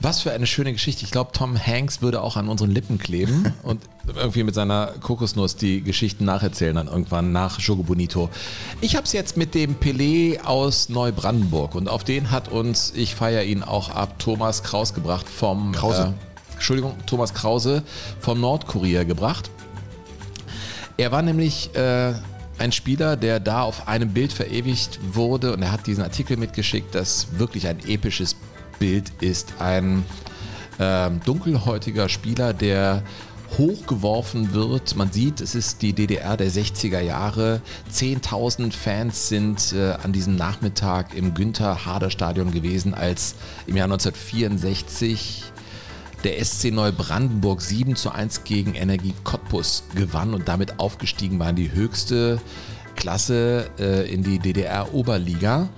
Was für eine schöne Geschichte. Ich glaube, Tom Hanks würde auch an unseren Lippen kleben und irgendwie mit seiner Kokosnuss die Geschichten nacherzählen dann irgendwann nach Jogo Bonito. Ich habe es jetzt mit dem Pelé aus Neubrandenburg und auf den hat uns, ich feiere ihn auch ab, Thomas Kraus gebracht vom... Krause. Äh, Entschuldigung, Thomas Krause vom Nordkurier gebracht. Er war nämlich äh, ein Spieler, der da auf einem Bild verewigt wurde und er hat diesen Artikel mitgeschickt, das wirklich ein episches Bild ist. Ein ähm, dunkelhäutiger Spieler, der hochgeworfen wird. Man sieht, es ist die DDR der 60er Jahre. 10.000 Fans sind äh, an diesem Nachmittag im Günther-Hader-Stadion gewesen, als im Jahr 1964 der SC Neubrandenburg 7 zu 1 gegen Energie Cottbus gewann und damit aufgestiegen war in die höchste Klasse äh, in die DDR-Oberliga.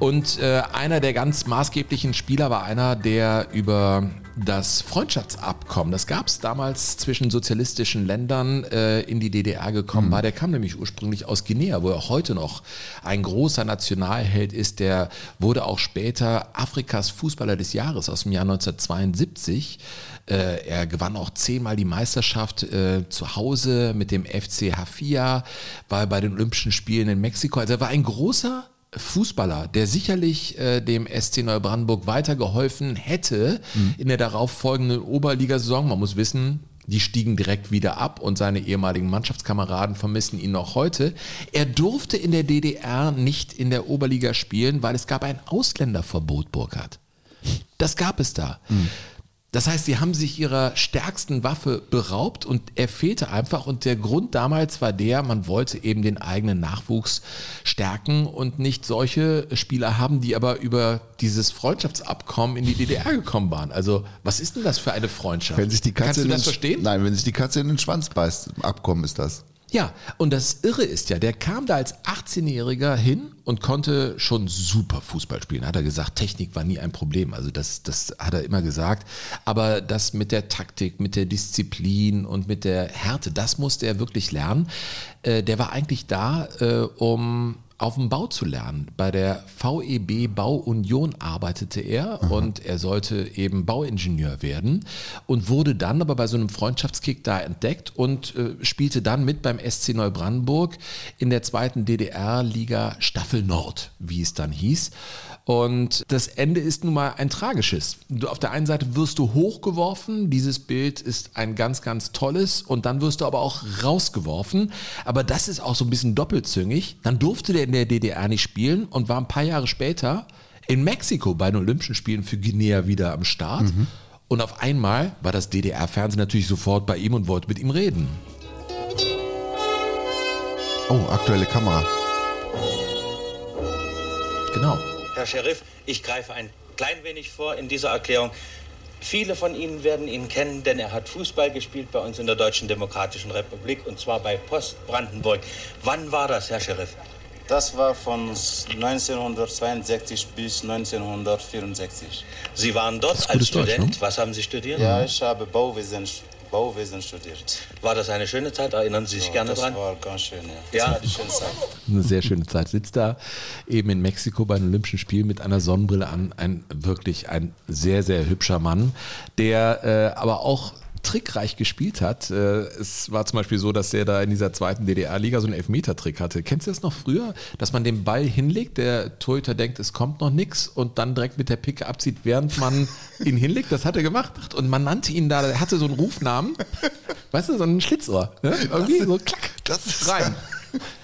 Und äh, einer der ganz maßgeblichen Spieler war einer, der über das Freundschaftsabkommen, das gab es damals zwischen sozialistischen Ländern äh, in die DDR gekommen war. Der kam nämlich ursprünglich aus Guinea, wo er heute noch ein großer Nationalheld ist. Der wurde auch später Afrikas Fußballer des Jahres aus dem Jahr 1972. Äh, er gewann auch zehnmal die Meisterschaft äh, zu Hause mit dem FC Hafia, war bei den Olympischen Spielen in Mexiko. Also er war ein großer Fußballer, der sicherlich äh, dem SC Neubrandenburg weitergeholfen hätte in der darauffolgenden Oberligasaison. Man muss wissen, die stiegen direkt wieder ab und seine ehemaligen Mannschaftskameraden vermissen ihn noch heute. Er durfte in der DDR nicht in der Oberliga spielen, weil es gab ein Ausländerverbot, Burkhardt. Das gab es da. Das heißt, sie haben sich ihrer stärksten Waffe beraubt und er fehlte einfach. Und der Grund damals war der, man wollte eben den eigenen Nachwuchs stärken und nicht solche Spieler haben, die aber über dieses Freundschaftsabkommen in die DDR gekommen waren. Also, was ist denn das für eine Freundschaft? Wenn sich die Katze Kannst du das verstehen? Nein, wenn sich die Katze in den Schwanz beißt, Abkommen ist das. Ja, und das Irre ist ja, der kam da als 18-Jähriger hin und konnte schon super Fußball spielen. Hat er gesagt, Technik war nie ein Problem. Also das, das hat er immer gesagt. Aber das mit der Taktik, mit der Disziplin und mit der Härte, das musste er wirklich lernen. Äh, der war eigentlich da, äh, um auf dem Bau zu lernen. Bei der VEB Bauunion arbeitete er und er sollte eben Bauingenieur werden und wurde dann aber bei so einem Freundschaftskick da entdeckt und äh, spielte dann mit beim SC Neubrandenburg in der zweiten DDR-Liga Staffel Nord, wie es dann hieß. Und das Ende ist nun mal ein tragisches. Du, auf der einen Seite wirst du hochgeworfen, dieses Bild ist ein ganz, ganz tolles, und dann wirst du aber auch rausgeworfen. Aber das ist auch so ein bisschen doppelzüngig. Dann durfte der in der DDR nicht spielen und war ein paar Jahre später in Mexiko bei den Olympischen Spielen für Guinea wieder am Start. Und auf einmal war das DDR-Fernsehen natürlich sofort bei ihm und wollte mit ihm reden. Oh, aktuelle Kamera. Genau. Herr Sheriff, ich greife ein klein wenig vor in dieser Erklärung. Viele von Ihnen werden ihn kennen, denn er hat Fußball gespielt bei uns in der Deutschen Demokratischen Republik und zwar bei Post Brandenburg. Wann war das, Herr Sheriff? Das war von 1962 bis 1964. Sie waren dort als gutes Deutsch, Student. ne? Was haben Sie studiert? Ja, ich habe Bauwesen, Bauwesen studiert. War das eine schöne Zeit? Erinnern Sie sich Ja, gerne das dran? war ganz schön, ja. Ja. Das war die schöne Zeit. Eine sehr schöne Zeit. Sitzt da eben in Mexiko bei den Olympischen Spielen mit einer Sonnenbrille an. Ein wirklich ein sehr, sehr hübscher Mann, der äh, aber auch trickreich gespielt hat. Äh, es war zum Beispiel so, dass er da in dieser zweiten DDR-Liga so einen Elfmeter-Trick hatte. Kennst du das noch früher? Dass man den Ball hinlegt, der Torhüter denkt, es kommt noch nichts und dann direkt mit der Picke abzieht, während man ihn hinlegt. Das hat er gemacht. Und man nannte ihn da, er hatte so einen Rufnamen. Weißt du, so ein Schlitzohr. Ne? Irgendwie so klack, das ist- rein.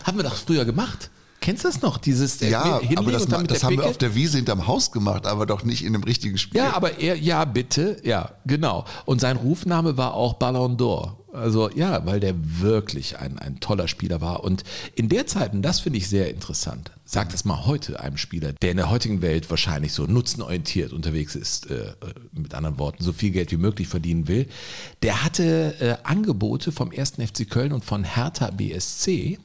Haben wir doch früher gemacht. Kennst du das noch? Dieses äh, Ja, aber das, das haben wir Picke? auf der Wiese hinterm Haus gemacht, aber doch nicht in dem richtigen Spiel. Ja, aber er, ja, bitte, ja, genau. Und sein Rufname war auch Ballon d'Or. Also ja, weil der wirklich ein, ein toller Spieler war. Und in der Zeit, und das finde ich sehr interessant, sag das mal heute einem Spieler, der in der heutigen Welt wahrscheinlich so nutzenorientiert unterwegs ist, äh, mit anderen Worten, so viel Geld wie möglich verdienen will, der hatte äh, Angebote vom 1. FC Köln und von Hertha BSC.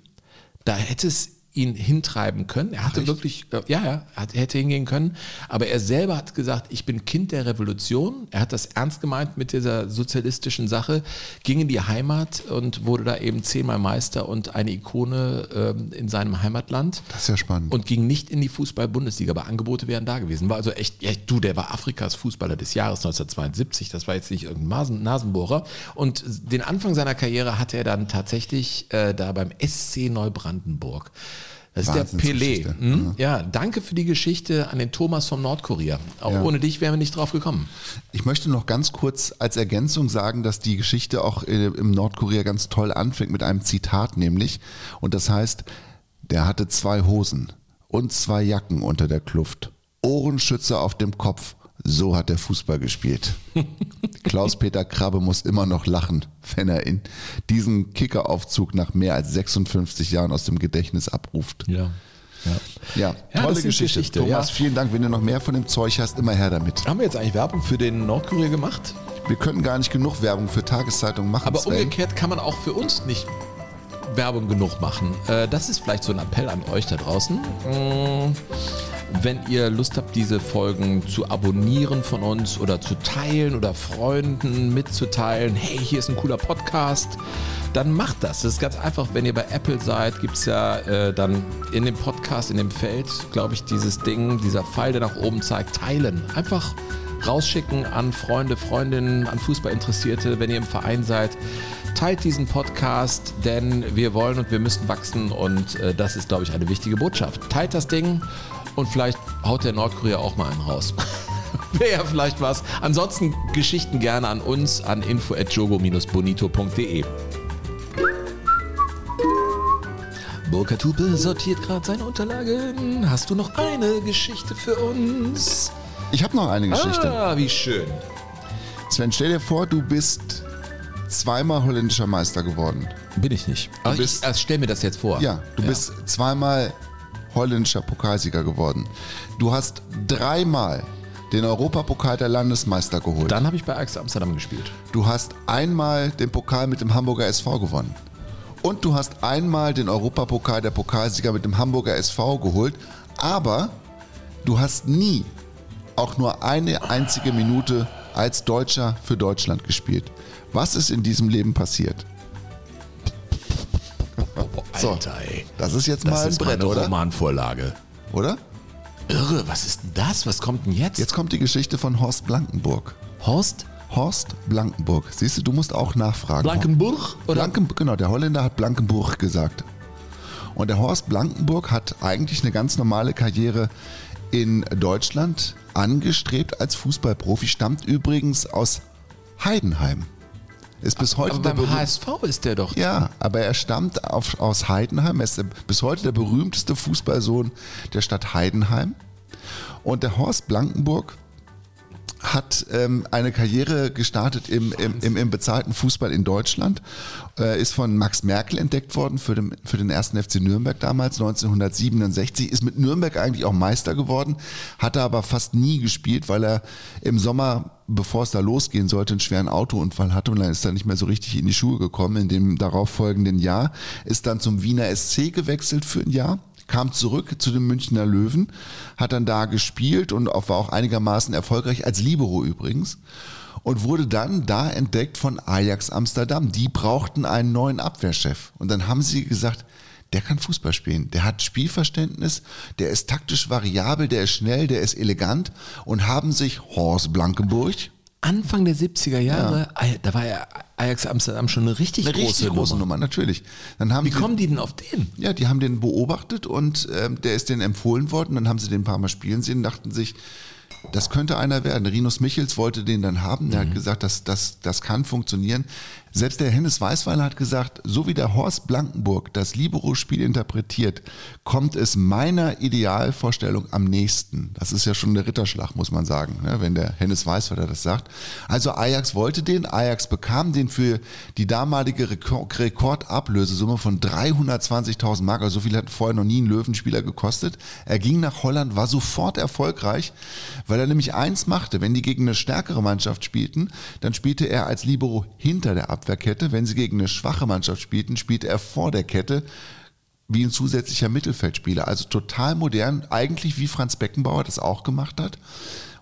Da hätte es ihn hintreiben können. Er hatte wirklich, äh, ja, ja, er hat- hätte hingehen können, aber er selber hat gesagt, ich bin Kind der Revolution. Er hat das ernst gemeint mit dieser sozialistischen Sache, ging in die Heimat und wurde da eben zehnmal Meister und eine Ikone ähm, in seinem Heimatland. Das ist ja spannend. Und ging nicht in die Fußball-Bundesliga, aber Angebote wären da gewesen. War also echt, ja, du, der war Afrikas Fußballer des Jahres 1972. Das war jetzt nicht irgendein Nasen, Nasenbohrer. Und den Anfang seiner Karriere hatte er dann tatsächlich äh, da beim SC Neubrandenburg. Das ist der. Pelé. Hm? Ja, danke für die Geschichte an den Thomas von Nordkorea. Auch Ja. ohne dich wären wir nicht drauf gekommen. Ich möchte noch ganz kurz als Ergänzung sagen, dass die Geschichte auch äh, im Nordkorea ganz toll anfängt mit einem Zitat nämlich. Und das heißt, der hatte zwei Hosen und zwei Jacken unter der Kluft, Ohrenschützer auf dem Kopf. So hat er Fußball gespielt. Klaus-Peter Krabbe muss immer noch lachen, wenn er in diesen Kickeraufzug nach mehr als 56 Jahren aus dem Gedächtnis abruft. Ja. ja. Ja, Ja, tolle Geschichte. Geschichte, Thomas, ja. vielen Dank. Wenn du noch mehr von dem Zeug hast, immer her damit. Haben wir jetzt eigentlich Werbung für den Nordkorea gemacht? Wir können gar nicht genug Werbung für Tageszeitungen machen. Aber Sven. umgekehrt kann man auch für uns nicht Werbung genug machen. Äh, Das ist vielleicht so ein Appell an euch da draußen. Mm, wenn ihr Lust habt, diese Folgen zu abonnieren von uns oder zu teilen oder Freunden mitzuteilen, hey, hier ist ein cooler Podcast, dann macht das. Das ist ganz einfach, wenn ihr bei Apple seid, gibt es ja äh, dann in dem Podcast, in dem Feld, glaube ich, dieses Ding, dieser Pfeil, der nach oben zeigt, teilen. Einfach rausschicken an Freunde, Freundinnen, an Fußballinteressierte, wenn ihr im Verein seid. Teilt diesen Podcast, denn wir wollen und wir müssen wachsen und äh, das ist, glaube ich, eine wichtige Botschaft. Teilt das Ding und vielleicht haut der Nordkorea auch mal einen raus. Wäre ja vielleicht was. Ansonsten Geschichten gerne an uns an info.jogo-bonito.de. Burkhard Hupe sortiert gerade seine Unterlagen. Hast du noch eine Geschichte für uns? Ich habe noch eine Geschichte. Ah, wie schön. Sven, stell dir vor, du bist zweimal holländischer Meister geworden. Bin ich nicht. Du bist- ich, also stell mir das jetzt vor. Ja, du bist zweimal holländischer Pokalsieger geworden. Du hast dreimal den Europapokal der Landesmeister geholt. Dann habe ich bei Ajax Amsterdam gespielt. Du hast einmal den Pokal mit dem Hamburger SV gewonnen. Und du hast einmal den Europapokal der Pokalsieger mit dem Hamburger SV geholt. Aber du hast nie auch nur eine einzige Minute als Deutscher für Deutschland gespielt. Was ist in diesem Leben passiert? So, das ist jetzt Das mal ein ist Brett, meine oder? Romanvorlage. Oder? Irre, was ist denn das? Was kommt denn jetzt? Jetzt kommt die Geschichte von Horst Blankenburg. Horst Horst Blankenburg. Siehst du, du musst auch nachfragen. Blankenburg? Oder? Blanken, genau, der Holländer hat Blankenburg gesagt. Und der Horst Blankenburg hat eigentlich eine ganz normale Karriere in Deutschland angestrebt als Fußballprofi, stammt übrigens aus Heidenheim. Ist bis heute Aber der beim HSV ist der doch. ja, aber er stammt auf, aus Heidenheim. Er ist der, bis heute der berühmteste Fußballsohn der Stadt Heidenheim. Und der Horst Blankenburg hat ähm, eine Karriere gestartet im, im, im, im bezahlten Fußball in Deutschland, äh, ist von Max Merkel entdeckt worden für den, für den ersten FC Nürnberg damals, 1967, ist mit Nürnberg eigentlich auch Meister geworden, hatte aber fast nie gespielt, weil er im Sommer, bevor es da losgehen sollte, einen schweren Autounfall hatte und dann ist er nicht mehr so richtig in die Schuhe gekommen. In dem darauffolgenden Jahr ist dann zum Wiener SC gewechselt für ein Jahr kam zurück zu den Münchner Löwen, hat dann da gespielt und war auch einigermaßen erfolgreich, als Libero übrigens. Und wurde dann da entdeckt von Ajax Amsterdam. Die brauchten einen neuen Abwehrchef. Und dann haben sie gesagt, der kann Fußball spielen, der hat Spielverständnis, der ist taktisch variabel, der ist schnell, der ist elegant und haben sich Horst Blankenburg, Anfang der 70er Jahre, Al- da war ja Ajax Amsterdam schon eine richtig eine große, richtig große Nummer. Nummer, natürlich. Dann haben Wie sie, kommen die denn auf den? Ja, die haben den beobachtet und ähm, der ist denen empfohlen worden. Dann haben sie den ein paar Mal spielen sehen, dachten sich, das könnte einer werden. Rinus Michels wollte den dann haben. Der hat gesagt, das, das, das kann funktionieren. Selbst der Hennes Weißweiler hat gesagt, so wie der Horst Blankenburg das Libero-Spiel interpretiert, kommt es meiner Idealvorstellung am nächsten. Das ist ja schon der Ritterschlag, muss man sagen, ne, wenn der Hennes Weißweiler das sagt. Also Ajax wollte den, Ajax bekam den für die damalige Rekord Rekordablösesumme von 320.000 Mark. Also so viel hat vorher noch nie ein Löwenspieler gekostet. Er ging nach Holland, war sofort erfolgreich, weil er nämlich eins machte. Wenn die gegen eine stärkere Mannschaft spielten, dann spielte er als Libero hinter der Abwehrkette. Wenn sie gegen eine schwache Mannschaft spielten, spielte er vor der Kette wie ein zusätzlicher Mittelfeldspieler. Also total modern, eigentlich wie Franz Beckenbauer das auch gemacht hat.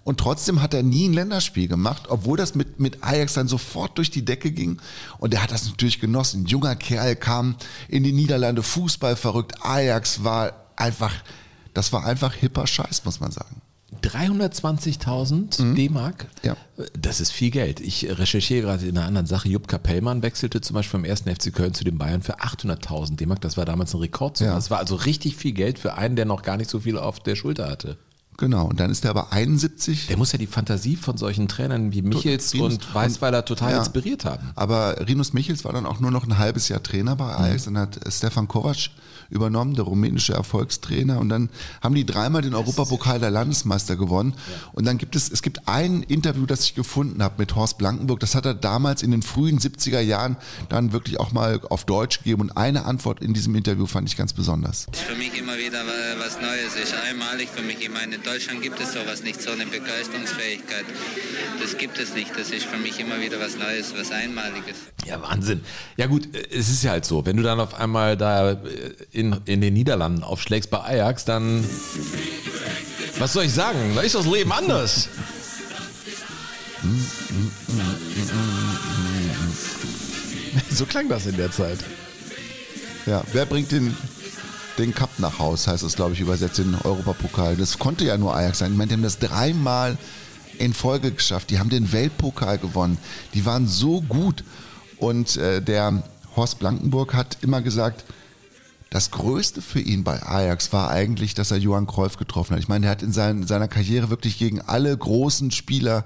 Und trotzdem hat er nie ein Länderspiel gemacht, obwohl das mit, mit Ajax dann sofort durch die Decke ging. Und er hat das natürlich genossen. Ein junger Kerl kam in die Niederlande, Fußball verrückt. Ajax war einfach, das war einfach hipper Scheiß, muss man sagen. 320.000 D-Mark? Mhm. Ja. Das ist viel Geld. Ich recherchiere gerade in einer anderen Sache. Jupp Kapellmann wechselte zum Beispiel vom 1. FC Köln zu den Bayern für 800.000 D-Mark. Das war damals ein Rekordsumme. Ja. Das war also richtig viel Geld für einen, der noch gar nicht so viel auf der Schulter hatte. Genau. Und dann ist er aber 71. Der muss ja die Fantasie von solchen Trainern wie Michels Rinus- und Weißweiler total Ja. inspiriert haben. Aber Rinus Michels war dann auch nur noch ein halbes Jahr Trainer bei Ajax. Dann hat äh, Stefan Kovac übernommen, der rumänische Erfolgstrainer. Und dann haben die dreimal den Europapokal der Landesmeister gewonnen. Und dann gibt es, es gibt ein Interview, das ich gefunden habe mit Horst Blankenburg. Das hat er damals in den frühen 70er Jahren dann wirklich auch mal auf Deutsch gegeben. Und eine Antwort in diesem Interview fand ich ganz besonders. ist für mich immer wieder wa- was Neues. Ist einmalig für mich. Ich meine, in Deutschland gibt es sowas nicht, so eine Begeisterungsfähigkeit. Das gibt es nicht. Das ist für mich immer wieder was Neues, was Einmaliges. Ja, Wahnsinn. Ja gut, äh, es ist ja halt so, wenn du dann auf einmal da äh, in, in den Niederlanden aufschlägst bei Ajax, dann Was soll ich sagen? Da ist das Leben anders. So klang das in der Zeit. Ja, wer bringt den, den Cup nach Haus, heißt es, glaube ich, übersetzt in den Europapokal. Das konnte ja nur Ajax sein. Ich meine, die haben das dreimal in Folge geschafft. Die haben den Weltpokal gewonnen. Die waren so gut. Und äh, der Horst Blankenburg hat immer gesagt, das Größte für ihn bei Ajax war eigentlich, dass er Johann Cruyff getroffen hat. Ich meine, er hat in sein, seiner Karriere wirklich gegen alle großen Spieler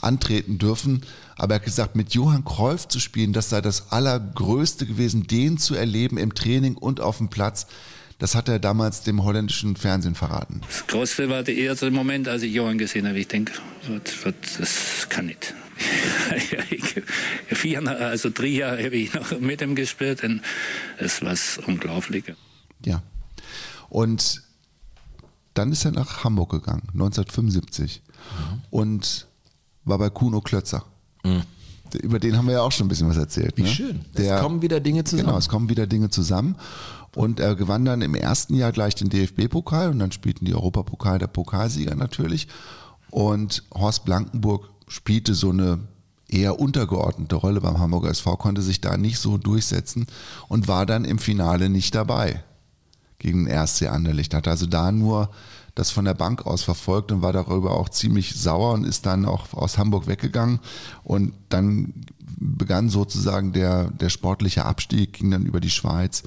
antreten dürfen. Aber er hat gesagt, mit Johann Cruyff zu spielen, das sei das Allergrößte gewesen, den zu erleben im Training und auf dem Platz. Das hat er damals dem holländischen Fernsehen verraten. Das Größte war der erste Moment, als ich Johann gesehen habe. Ich denke, das kann nicht. Vier, also drei Jahre habe ich noch mit ihm gespielt und es war unglaublich. Ja. Und dann ist er nach Hamburg gegangen, 1975. Mhm. Und war bei Kuno Klötzer. Über den haben wir ja auch schon ein bisschen was erzählt. Wie ne? schön. Der, es kommen wieder Dinge zusammen. Genau, es kommen wieder Dinge zusammen. Und er gewann dann im ersten Jahr gleich den DFB-Pokal und dann spielten die Europapokal der Pokalsieger natürlich. Und Horst Blankenburg spielte so eine eher untergeordnete Rolle beim Hamburger SV, konnte sich da nicht so durchsetzen und war dann im Finale nicht dabei gegen den RSC Anderlecht. Hat also da nur das von der Bank aus verfolgt und war darüber auch ziemlich sauer und ist dann auch aus Hamburg weggegangen. Und dann begann sozusagen der, der sportliche Abstieg, ging dann über die Schweiz,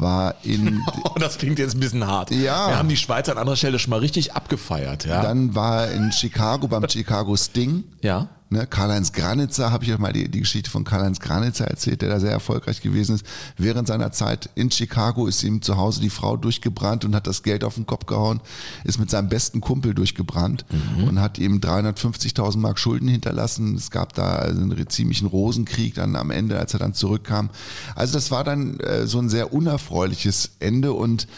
war in Oh, das klingt jetzt ein bisschen hart. Ja. Wir haben die Schweiz an anderer Stelle schon mal richtig abgefeiert. Ja. Dann war er in Chicago beim Chicago Sting. ja. Ne, Karl-Heinz Granitzer, habe ich euch mal die, die Geschichte von Karl-Heinz Granitzer erzählt, der da sehr erfolgreich gewesen ist. Während seiner Zeit in Chicago ist ihm zu Hause die Frau durchgebrannt und hat das Geld auf den Kopf gehauen, ist mit seinem besten Kumpel durchgebrannt und hat ihm 350.000 Mark Schulden hinterlassen. Es gab da also einen ziemlichen Rosenkrieg dann am Ende, als er dann zurückkam. Also das war dann äh, so ein sehr unerfreuliches Ende und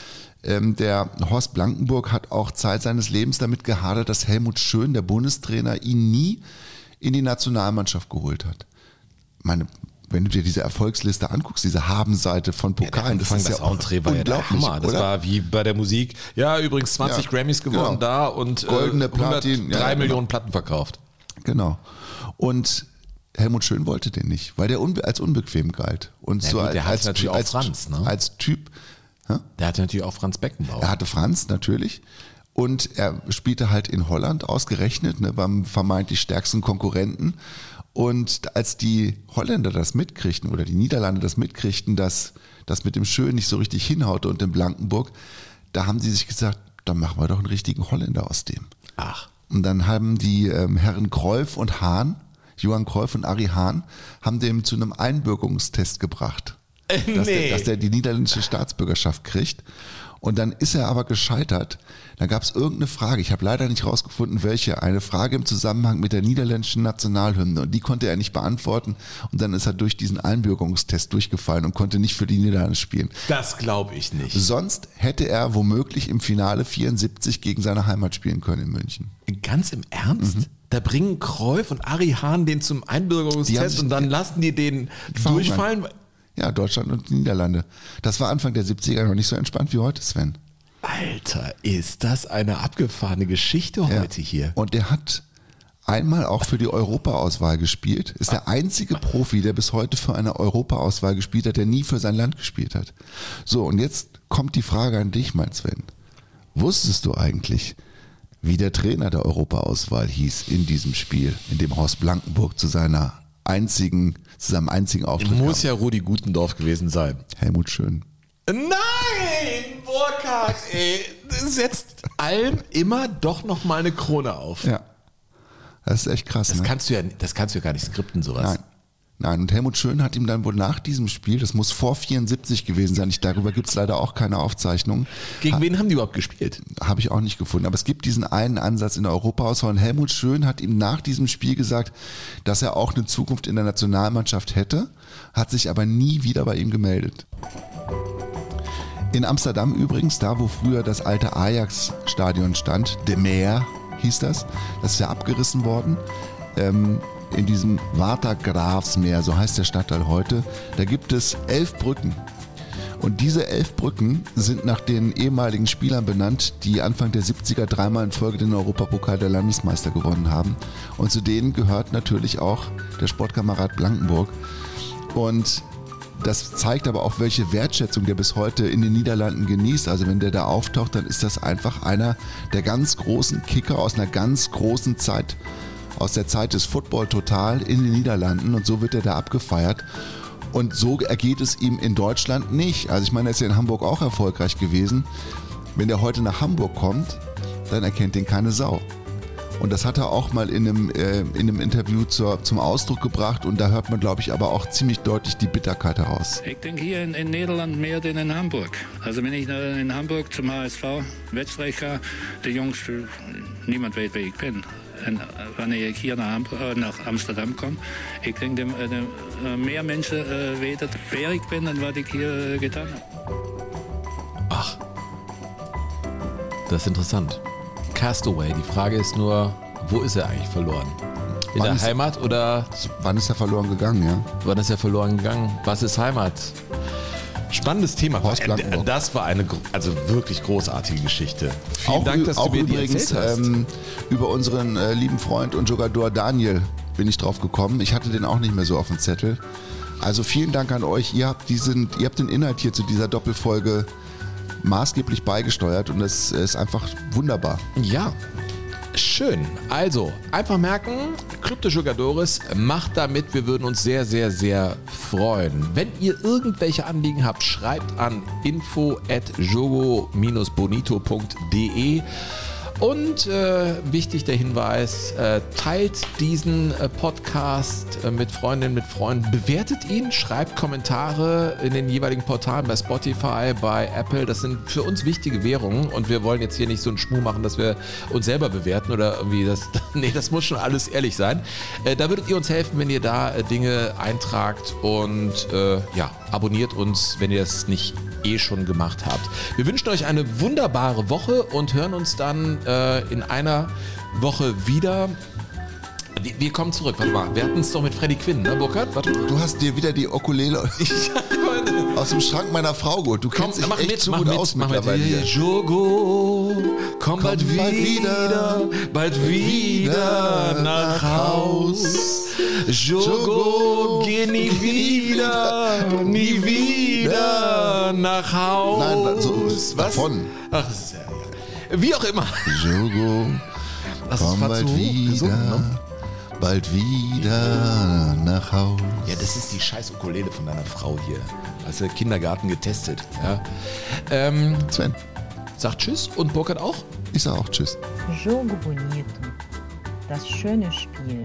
ähm, der Horst Blankenburg hat auch Zeit seines Lebens damit gehadert, dass Helmut Schön, der Bundestrainer, ihn nie in die Nationalmannschaft geholt hat. Meine, wenn du dir diese Erfolgsliste anguckst, diese Habenseite von Pokalen, das ist ja auch Entree war ja der Hammer. Das oder? war wie bei der Musik. Ja, übrigens 20 Ja, Grammys gewonnen genau. da und Goldene äh, 103 Platin, ja, genau. Millionen Platten verkauft. Genau. Und Helmut Schön wollte den nicht, weil der unbe als unbequem galt. Und Ja so gut, als, der als, natürlich Typ- auch als, Franz, ne? als Typ. Hä? Der hatte natürlich auch Franz Beckenbauer. Er hatte Franz natürlich. Und er spielte halt in Holland ausgerechnet, ne, beim vermeintlich stärksten Konkurrenten. Und als die Holländer das mitkriegten oder die Niederlande das mitkriegten, dass das mit dem Schön nicht so richtig hinhaute und dem Blankenburg, da haben sie sich gesagt, dann machen wir doch einen richtigen Holländer aus dem. Ach. Und dann haben die ähm, Herren Kreuf und Hahn, Johann Kreuf und Ari Hahn, haben dem zu einem Einbürgerungstest gebracht. Dass, nee. der, dass der die niederländische Staatsbürgerschaft kriegt. Und dann ist er aber gescheitert. Da gab es irgendeine Frage, ich habe leider nicht rausgefunden, welche, eine Frage im Zusammenhang mit der niederländischen Nationalhymne. Und die konnte er nicht beantworten. Und dann ist er durch diesen Einbürgerungstest durchgefallen und konnte nicht für die Niederlande spielen. Das glaube ich nicht. Sonst hätte er womöglich im Finale 74 gegen seine Heimat spielen können in München. Ganz im Ernst? Da bringen Kreuf und Ari Hahn den zum Einbürgerungstest und dann lassen die den durchfallen. Ja, Deutschland und die Niederlande. Das war Anfang der 70er noch nicht so entspannt wie heute, Sven. Alter, ist das eine abgefahrene Geschichte Ja. heute hier? Und der hat einmal auch für die Europaauswahl gespielt. Ist der einzige Profi, der bis heute für eine Europaauswahl gespielt hat, der nie für sein Land gespielt hat. So, und jetzt kommt die Frage an dich, mein Sven. Wusstest du eigentlich, wie der Trainer der Europaauswahl hieß in diesem Spiel, in dem Horst Blankenburg zu seiner einzigen, zu seinem einzigen Auftritt Muss kam? ja Rudi Gutendorf gewesen sein. Helmut Schön. Nein, Burkhard, ey, setzt allem immer doch noch mal eine Krone auf. Ja. Das ist echt krass. Das ne? kannst du ja, das kannst du ja gar nicht skripten, sowas. Nein. Nein, und Helmut Schön hat ihm dann wohl nach diesem Spiel, das muss vor 74 gewesen sein, ich, darüber gibt es leider auch keine Aufzeichnungen, Gegen wen haben die überhaupt gespielt? habe ich auch nicht gefunden. Aber es gibt diesen einen Ansatz in der Europaauswahl und Helmut Schön hat ihm nach diesem Spiel gesagt, dass er auch eine Zukunft in der Nationalmannschaft hätte, hat sich aber nie wieder bei ihm gemeldet. In Amsterdam übrigens, da wo früher das alte Ajax-Stadion stand, De Meer hieß das, das ist ja abgerissen worden. Ähm, in diesem Watergraafsmeer, so heißt der Stadtteil heute, da gibt es elf Brücken. Und diese elf Brücken sind nach den ehemaligen Spielern benannt, die Anfang der 70er dreimal in Folge den Europapokal der Landesmeister gewonnen haben. Und zu denen gehört natürlich auch der Sportkamerad Blankenburg. Und das zeigt aber auch, welche Wertschätzung der bis heute in den Niederlanden genießt. Also wenn der da auftaucht, dann ist das einfach einer der ganz großen Kicker aus einer ganz großen Zeit, aus der Zeit des Football Total in den Niederlanden. Und so wird er da abgefeiert. Und so ergeht es ihm in Deutschland nicht. Also ich meine, er ist ja in Hamburg auch erfolgreich gewesen. Wenn er heute nach Hamburg kommt, dann erkennt ihn keine Sau. Und das hat er auch mal in einem, äh, in einem Interview zur, zum Ausdruck gebracht. Und da hört man, glaube ich, aber auch ziemlich deutlich die Bitterkeit heraus. Ich denke hier in, in Nederland mehr denn in Hamburg. Also wenn ich in Hamburg zum HSV ga, die Jungs, niemand weet wie ich bin. En wanneer ik hier naar, Hamburg, äh, nach Amsterdam komme, ich denke, äh, mehr Menschen äh, weten wer ich bin und was ich hier äh, getan habe. Ach, das ist interessant. Castaway, die Frage ist nur, wo ist er eigentlich verloren? In Wann der Heimat oder Wann ist er verloren gegangen, ja? wann ist er verloren gegangen? Was ist Heimat? Spannendes Thema. Das war eine also wirklich großartige Geschichte. Vielen auch Dank, dass du mir die übrigens erzählt hast. ähm, über unseren äh, lieben Freund und Jogador Daniel bin ich drauf gekommen. Ich hatte den auch nicht mehr so auf dem Zettel. Also vielen Dank an euch. Ihr habt diesen, ihr habt den Inhalt hier zu dieser Doppelfolge maßgeblich beigesteuert und das ist einfach wunderbar. Ja, schön. Also, einfach merken, Club de Jugadores, macht damit. Wir würden uns sehr, sehr, sehr freuen. Wenn ihr irgendwelche Anliegen habt, schreibt an info at jogo-bonito.de. Und äh, wichtig der Hinweis, äh, teilt diesen äh, Podcast äh, mit Freundinnen, mit Freunden, bewertet ihn, schreibt Kommentare in den jeweiligen Portalen bei Spotify, bei Apple. Das sind für uns wichtige Währungen und wir wollen jetzt hier nicht so einen Schmuh machen, dass wir uns selber bewerten oder irgendwie das. Nee, das muss schon alles ehrlich sein. Äh, da würdet ihr uns helfen, wenn ihr da äh, Dinge eintragt und äh, ja, abonniert uns, wenn ihr das nicht eh schon gemacht habt. Wir wünschen euch eine wunderbare Woche und hören uns dann äh, in einer Woche wieder. Wir, wir kommen zurück. Warte mal, wir hatten es doch mit Freddy Quinn, ne, Burkhard? Warte mal. Du hast dir wieder die Ukulele aus dem Schrank meiner Frau geholt. Du Komm, kennst dich mach echt mit, so mach gut mit, aus mach mit. mittlerweile. hier. Jogo, komm, bald, bald wieder, bald wieder nach Haus. Jogo, geh nie wieder, nie wieder nach Haus. Nein, so, davon. Ach, das ist ja, ja. Wie auch immer. Jogo, Das ist komm bald so wieder, gesungen, ne? bald wieder nach Haus. Ja, das ist die scheiß Ukulele von deiner Frau hier. Hast du Kindergarten getestet. Ja. Ähm, Sven, sagt Tschüss und Burkhard auch. ich sag auch Tschüss. Jogo Bonito. Das schöne Spiel.